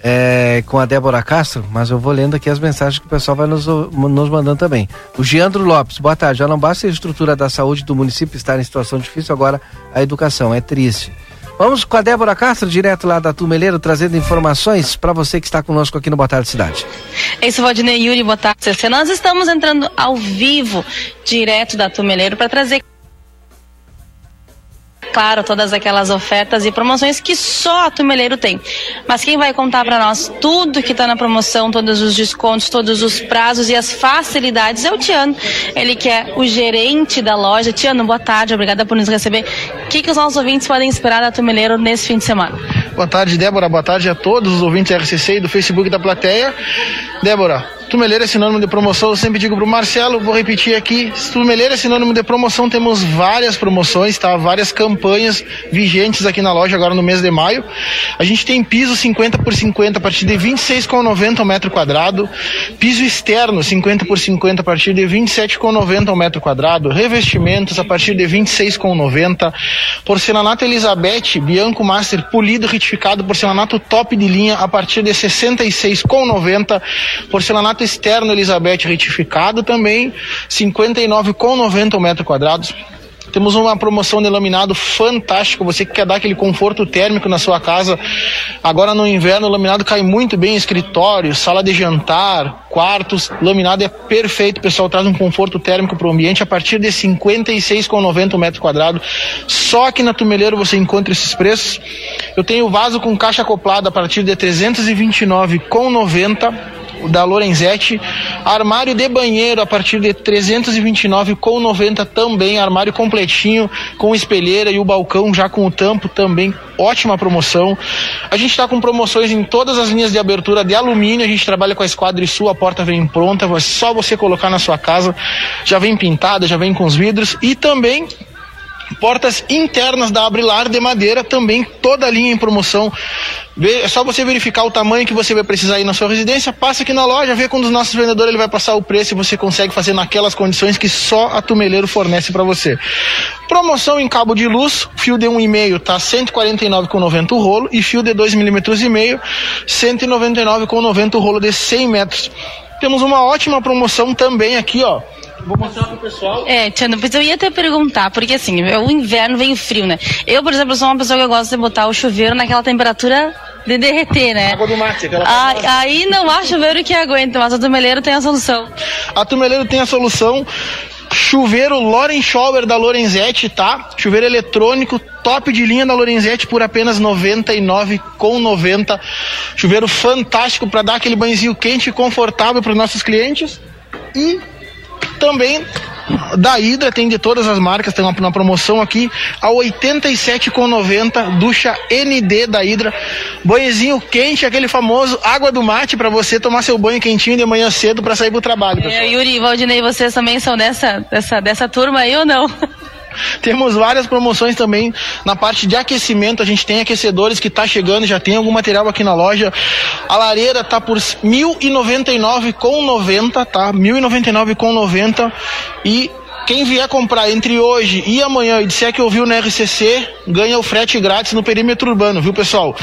é, com a Débora Castro, mas eu vou lendo aqui as mensagens que o pessoal vai nos, nos mandando também. O Giandro Lopes, boa tarde. Já não basta a estrutura da saúde do município estar em situação difícil, agora a educação é triste. Vamos com a Débora Castro, direto lá da Tumeleiro, trazendo informações para você que está conosco aqui no Boa Tarde Cidade. É isso, Valdinei Yuri, boa tarde, CC. Nós estamos entrando ao vivo, direto da Tumeleiro, para trazer claro, todas aquelas ofertas e promoções que só a Tumeleiro tem. Mas quem vai contar para nós tudo que está na promoção, todos os descontos, todos os prazos e as facilidades é o Tiano. Ele que é o gerente da loja. Tiano, boa tarde, obrigada por nos receber. O que, que os nossos ouvintes podem esperar da Tumeleiro nesse fim de semana? Boa tarde, Débora. Boa tarde a todos os ouvintes da RCC e do Facebook da plateia. Débora, Tumeleiro é sinônimo de promoção, eu sempre digo pro Marcelo, vou repetir aqui, Tumeleiro é sinônimo de promoção, temos várias promoções, tá? Várias campanhas vigentes aqui na loja agora no mês de maio. A gente tem piso 50 por 50 a partir de 26,90 o metro quadrado, piso externo 50 por 50 a partir de 27,90 o metro quadrado, revestimentos a partir de 26,90, porcelanato Elizabeth Bianco Master polido retificado, porcelanato top de linha a partir de 66,90, porcelanato externo Elizabeth retificado também, 59,90 metros quadrados. Temos uma promoção de laminado fantástico. Você que quer dar aquele conforto térmico na sua casa. Agora no inverno, o laminado cai muito bem em escritório, sala de jantar, quartos. Laminado é perfeito, pessoal. Traz um conforto térmico para o ambiente a partir de 56,90 metros quadrados. Só que na Tumeleiro você encontra esses preços. Eu tenho vaso com caixa acoplada a partir de 329,90 da Lorenzetti. Armário de banheiro a partir de 329 com 90 também. Armário completinho com espelheira e o balcão já com o tampo também. Ótima promoção. A gente está com promoções em todas as linhas de abertura de alumínio. A gente trabalha com a Esquadra Sul, a porta vem pronta. É só você colocar na sua casa. Já vem pintada, já vem com os vidros. E também portas internas da Abrilar de madeira, também toda a linha em promoção. É só você verificar o tamanho que você vai precisar aí na sua residência, passa aqui na loja, vê com um dos nossos vendedores ele vai passar o preço e você consegue fazer naquelas condições que só a Tumeleiro fornece para você. Promoção em cabo de luz, fio de 1,5 tá 149,90 o rolo e fio de 2 milímetros e meio, 199,90 o rolo de 100 metros. Temos uma ótima promoção também aqui, ó Vou mostrar pro pessoal. É, Tiano, eu ia até perguntar, porque assim, o inverno vem frio, né? Eu, por exemplo, sou uma pessoa que eu gosto de botar o chuveiro naquela temperatura de derreter, né? Água do mate, aquela ah, Aí não há chuveiro que aguenta, mas a Tumeleiro tem a solução. A Tumeleiro tem a solução. Chuveiro Loren Shower da Lorenzetti, tá? Chuveiro eletrônico, top de linha da Lorenzetti por apenas 99,90. Chuveiro fantástico para dar aquele banhozinho quente e confortável para os nossos clientes. E também da Hidra tem de todas as marcas, tem uma, uma promoção aqui a 87,90 ducha ND da Hidra. Banhozinho quente, aquele famoso água do mate para você tomar seu banho quentinho de manhã cedo para sair pro trabalho. É, Yuri e Valdinei, vocês também são dessa, dessa, dessa turma aí ou não? Temos várias promoções também na parte de aquecimento. A gente tem aquecedores que está chegando, já tem algum material aqui na loja. A lareira tá por 1.099 com 90, tá? 1.099 com 90 e quem vier comprar entre hoje e amanhã e disser que ouviu na RCC, ganha o frete grátis no perímetro urbano, viu pessoal?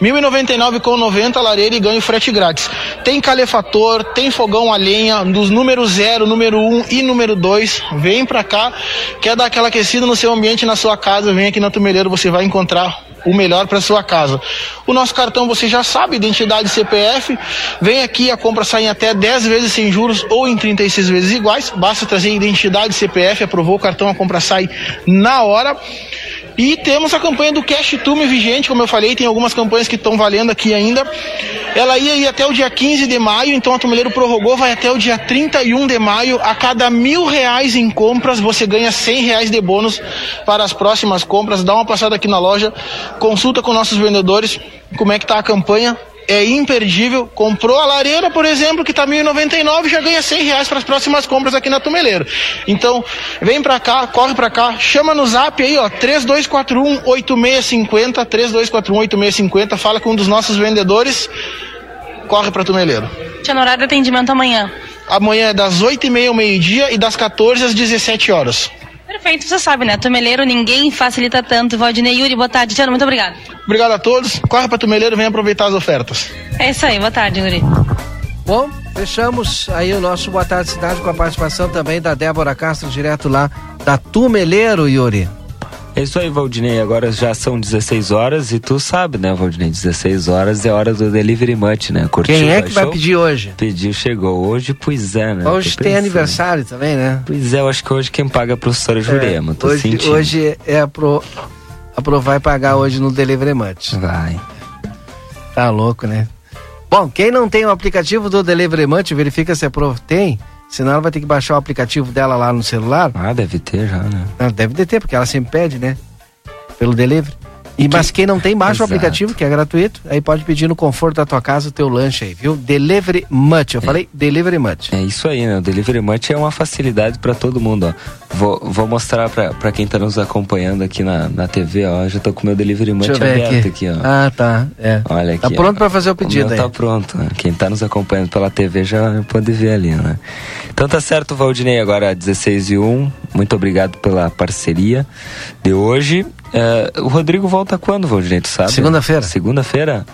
R$ 1.099,90 a lareira e ganha o frete grátis. Tem calefator, tem fogão a lenha, dos número 0, número 1 um e número 2. Vem pra cá, quer dar aquela aquecida no seu ambiente, na sua casa, vem aqui na Tumeleiro, você vai encontrar o melhor para sua casa. O nosso cartão você já sabe, identidade CPF. Vem aqui, a compra sai em até 10 vezes sem juros ou em 36 vezes iguais. Basta trazer identidade CPF, aprovou o cartão, a compra sai na hora. E temos a campanha do Cash Tume vigente, como eu falei, tem algumas campanhas que estão valendo aqui ainda. Ela ia ir até o dia 15 de maio, então a Tumeleiro prorrogou, vai até o dia 31 de maio. A cada mil reais em compras, você ganha 100 reais de bônus para as próximas compras. Dá uma passada aqui na loja, consulta com nossos vendedores como é que tá a campanha é imperdível. Comprou a lareira, por exemplo, que está 1.099, já ganha 100 reais para as próximas compras aqui na Tumeleiro. Então, vem para cá, corre para cá, chama no zap aí, ó, 3241 8650, 3241 8650, fala com um dos nossos vendedores, corre para Tumeleiro. Tinha horário de atendimento amanhã. Amanhã é das 8h30 ao meio-dia e das 14 às 17 horas. Perfeito, você sabe, né? Tumeleiro, ninguém facilita tanto. Valdinei Yuri, boa tarde. Tiano, muito obrigado. Obrigado a todos. Corre para Tumeleiro, vem aproveitar as ofertas. É isso aí, boa tarde, Yuri. Bom, fechamos aí o nosso Boa Tarde Cidade com a participação também da Débora Castro, direto lá da Tumeleiro, Yuri. É isso aí, Valdinei. Agora já são 16 horas e tu sabe, né, Valdinei? 16 horas é hora do Delivery Munch, né? Curtiu, Quem é que vai pedir hoje? Pediu, chegou. Hoje, pois é, né? Hoje tem aniversário também, né? Pois é, eu acho que hoje quem paga é a professora Jurema. É, hoje, hoje é pro aprovar e pagar hoje no Delivery Much. Vai. Tá louco, né? Bom, quem não tem o aplicativo do Delivery Much, verifica se é pro... tem. Senão ela vai ter que baixar o aplicativo dela lá no celular. Ah, deve ter já, né? Deve ter, porque ela sempre pede, né? Pelo delivery. E, mas quem não tem, baixa o aplicativo, que é gratuito. Aí pode pedir no conforto da tua casa o teu lanche aí, viu? Delivery Much. Eu é. falei Delivery Much. É isso aí, né? O Delivery Much é uma facilidade para todo mundo, ó. Vou, vou mostrar para quem tá nos acompanhando aqui na, na TV, ó. Já tô com o meu Delivery Much aberto aqui. aqui. ó. Ah, tá. É. Olha tá aqui. Tá pronto para fazer o pedido o aí. Tá pronto. Quem tá nos acompanhando pela TV já pode ver ali, né? Então tá certo, Valdinei, agora 16 e 1. Muito obrigado pela parceria de hoje. É, o Rodrigo volta quando, Valdinei, tu sabe? Segunda-feira. Segunda-feira?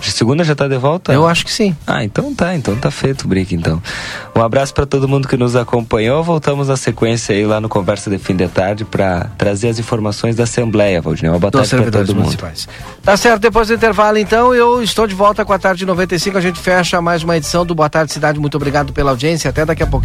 Segunda já tá de volta? Eu acho que sim. Ah, então tá, então tá feito o brick então. Um abraço para todo mundo que nos acompanhou. Voltamos na sequência aí lá no Conversa de Fim de Tarde para trazer as informações da Assembleia, Valdinei. Uma boa tarde para todo mundo. Municipais. Tá certo, depois do intervalo então, eu estou de volta com a tarde 95. A gente fecha mais uma edição do Boa Tarde Cidade. Muito obrigado pela audiência. Até daqui a pouquinho.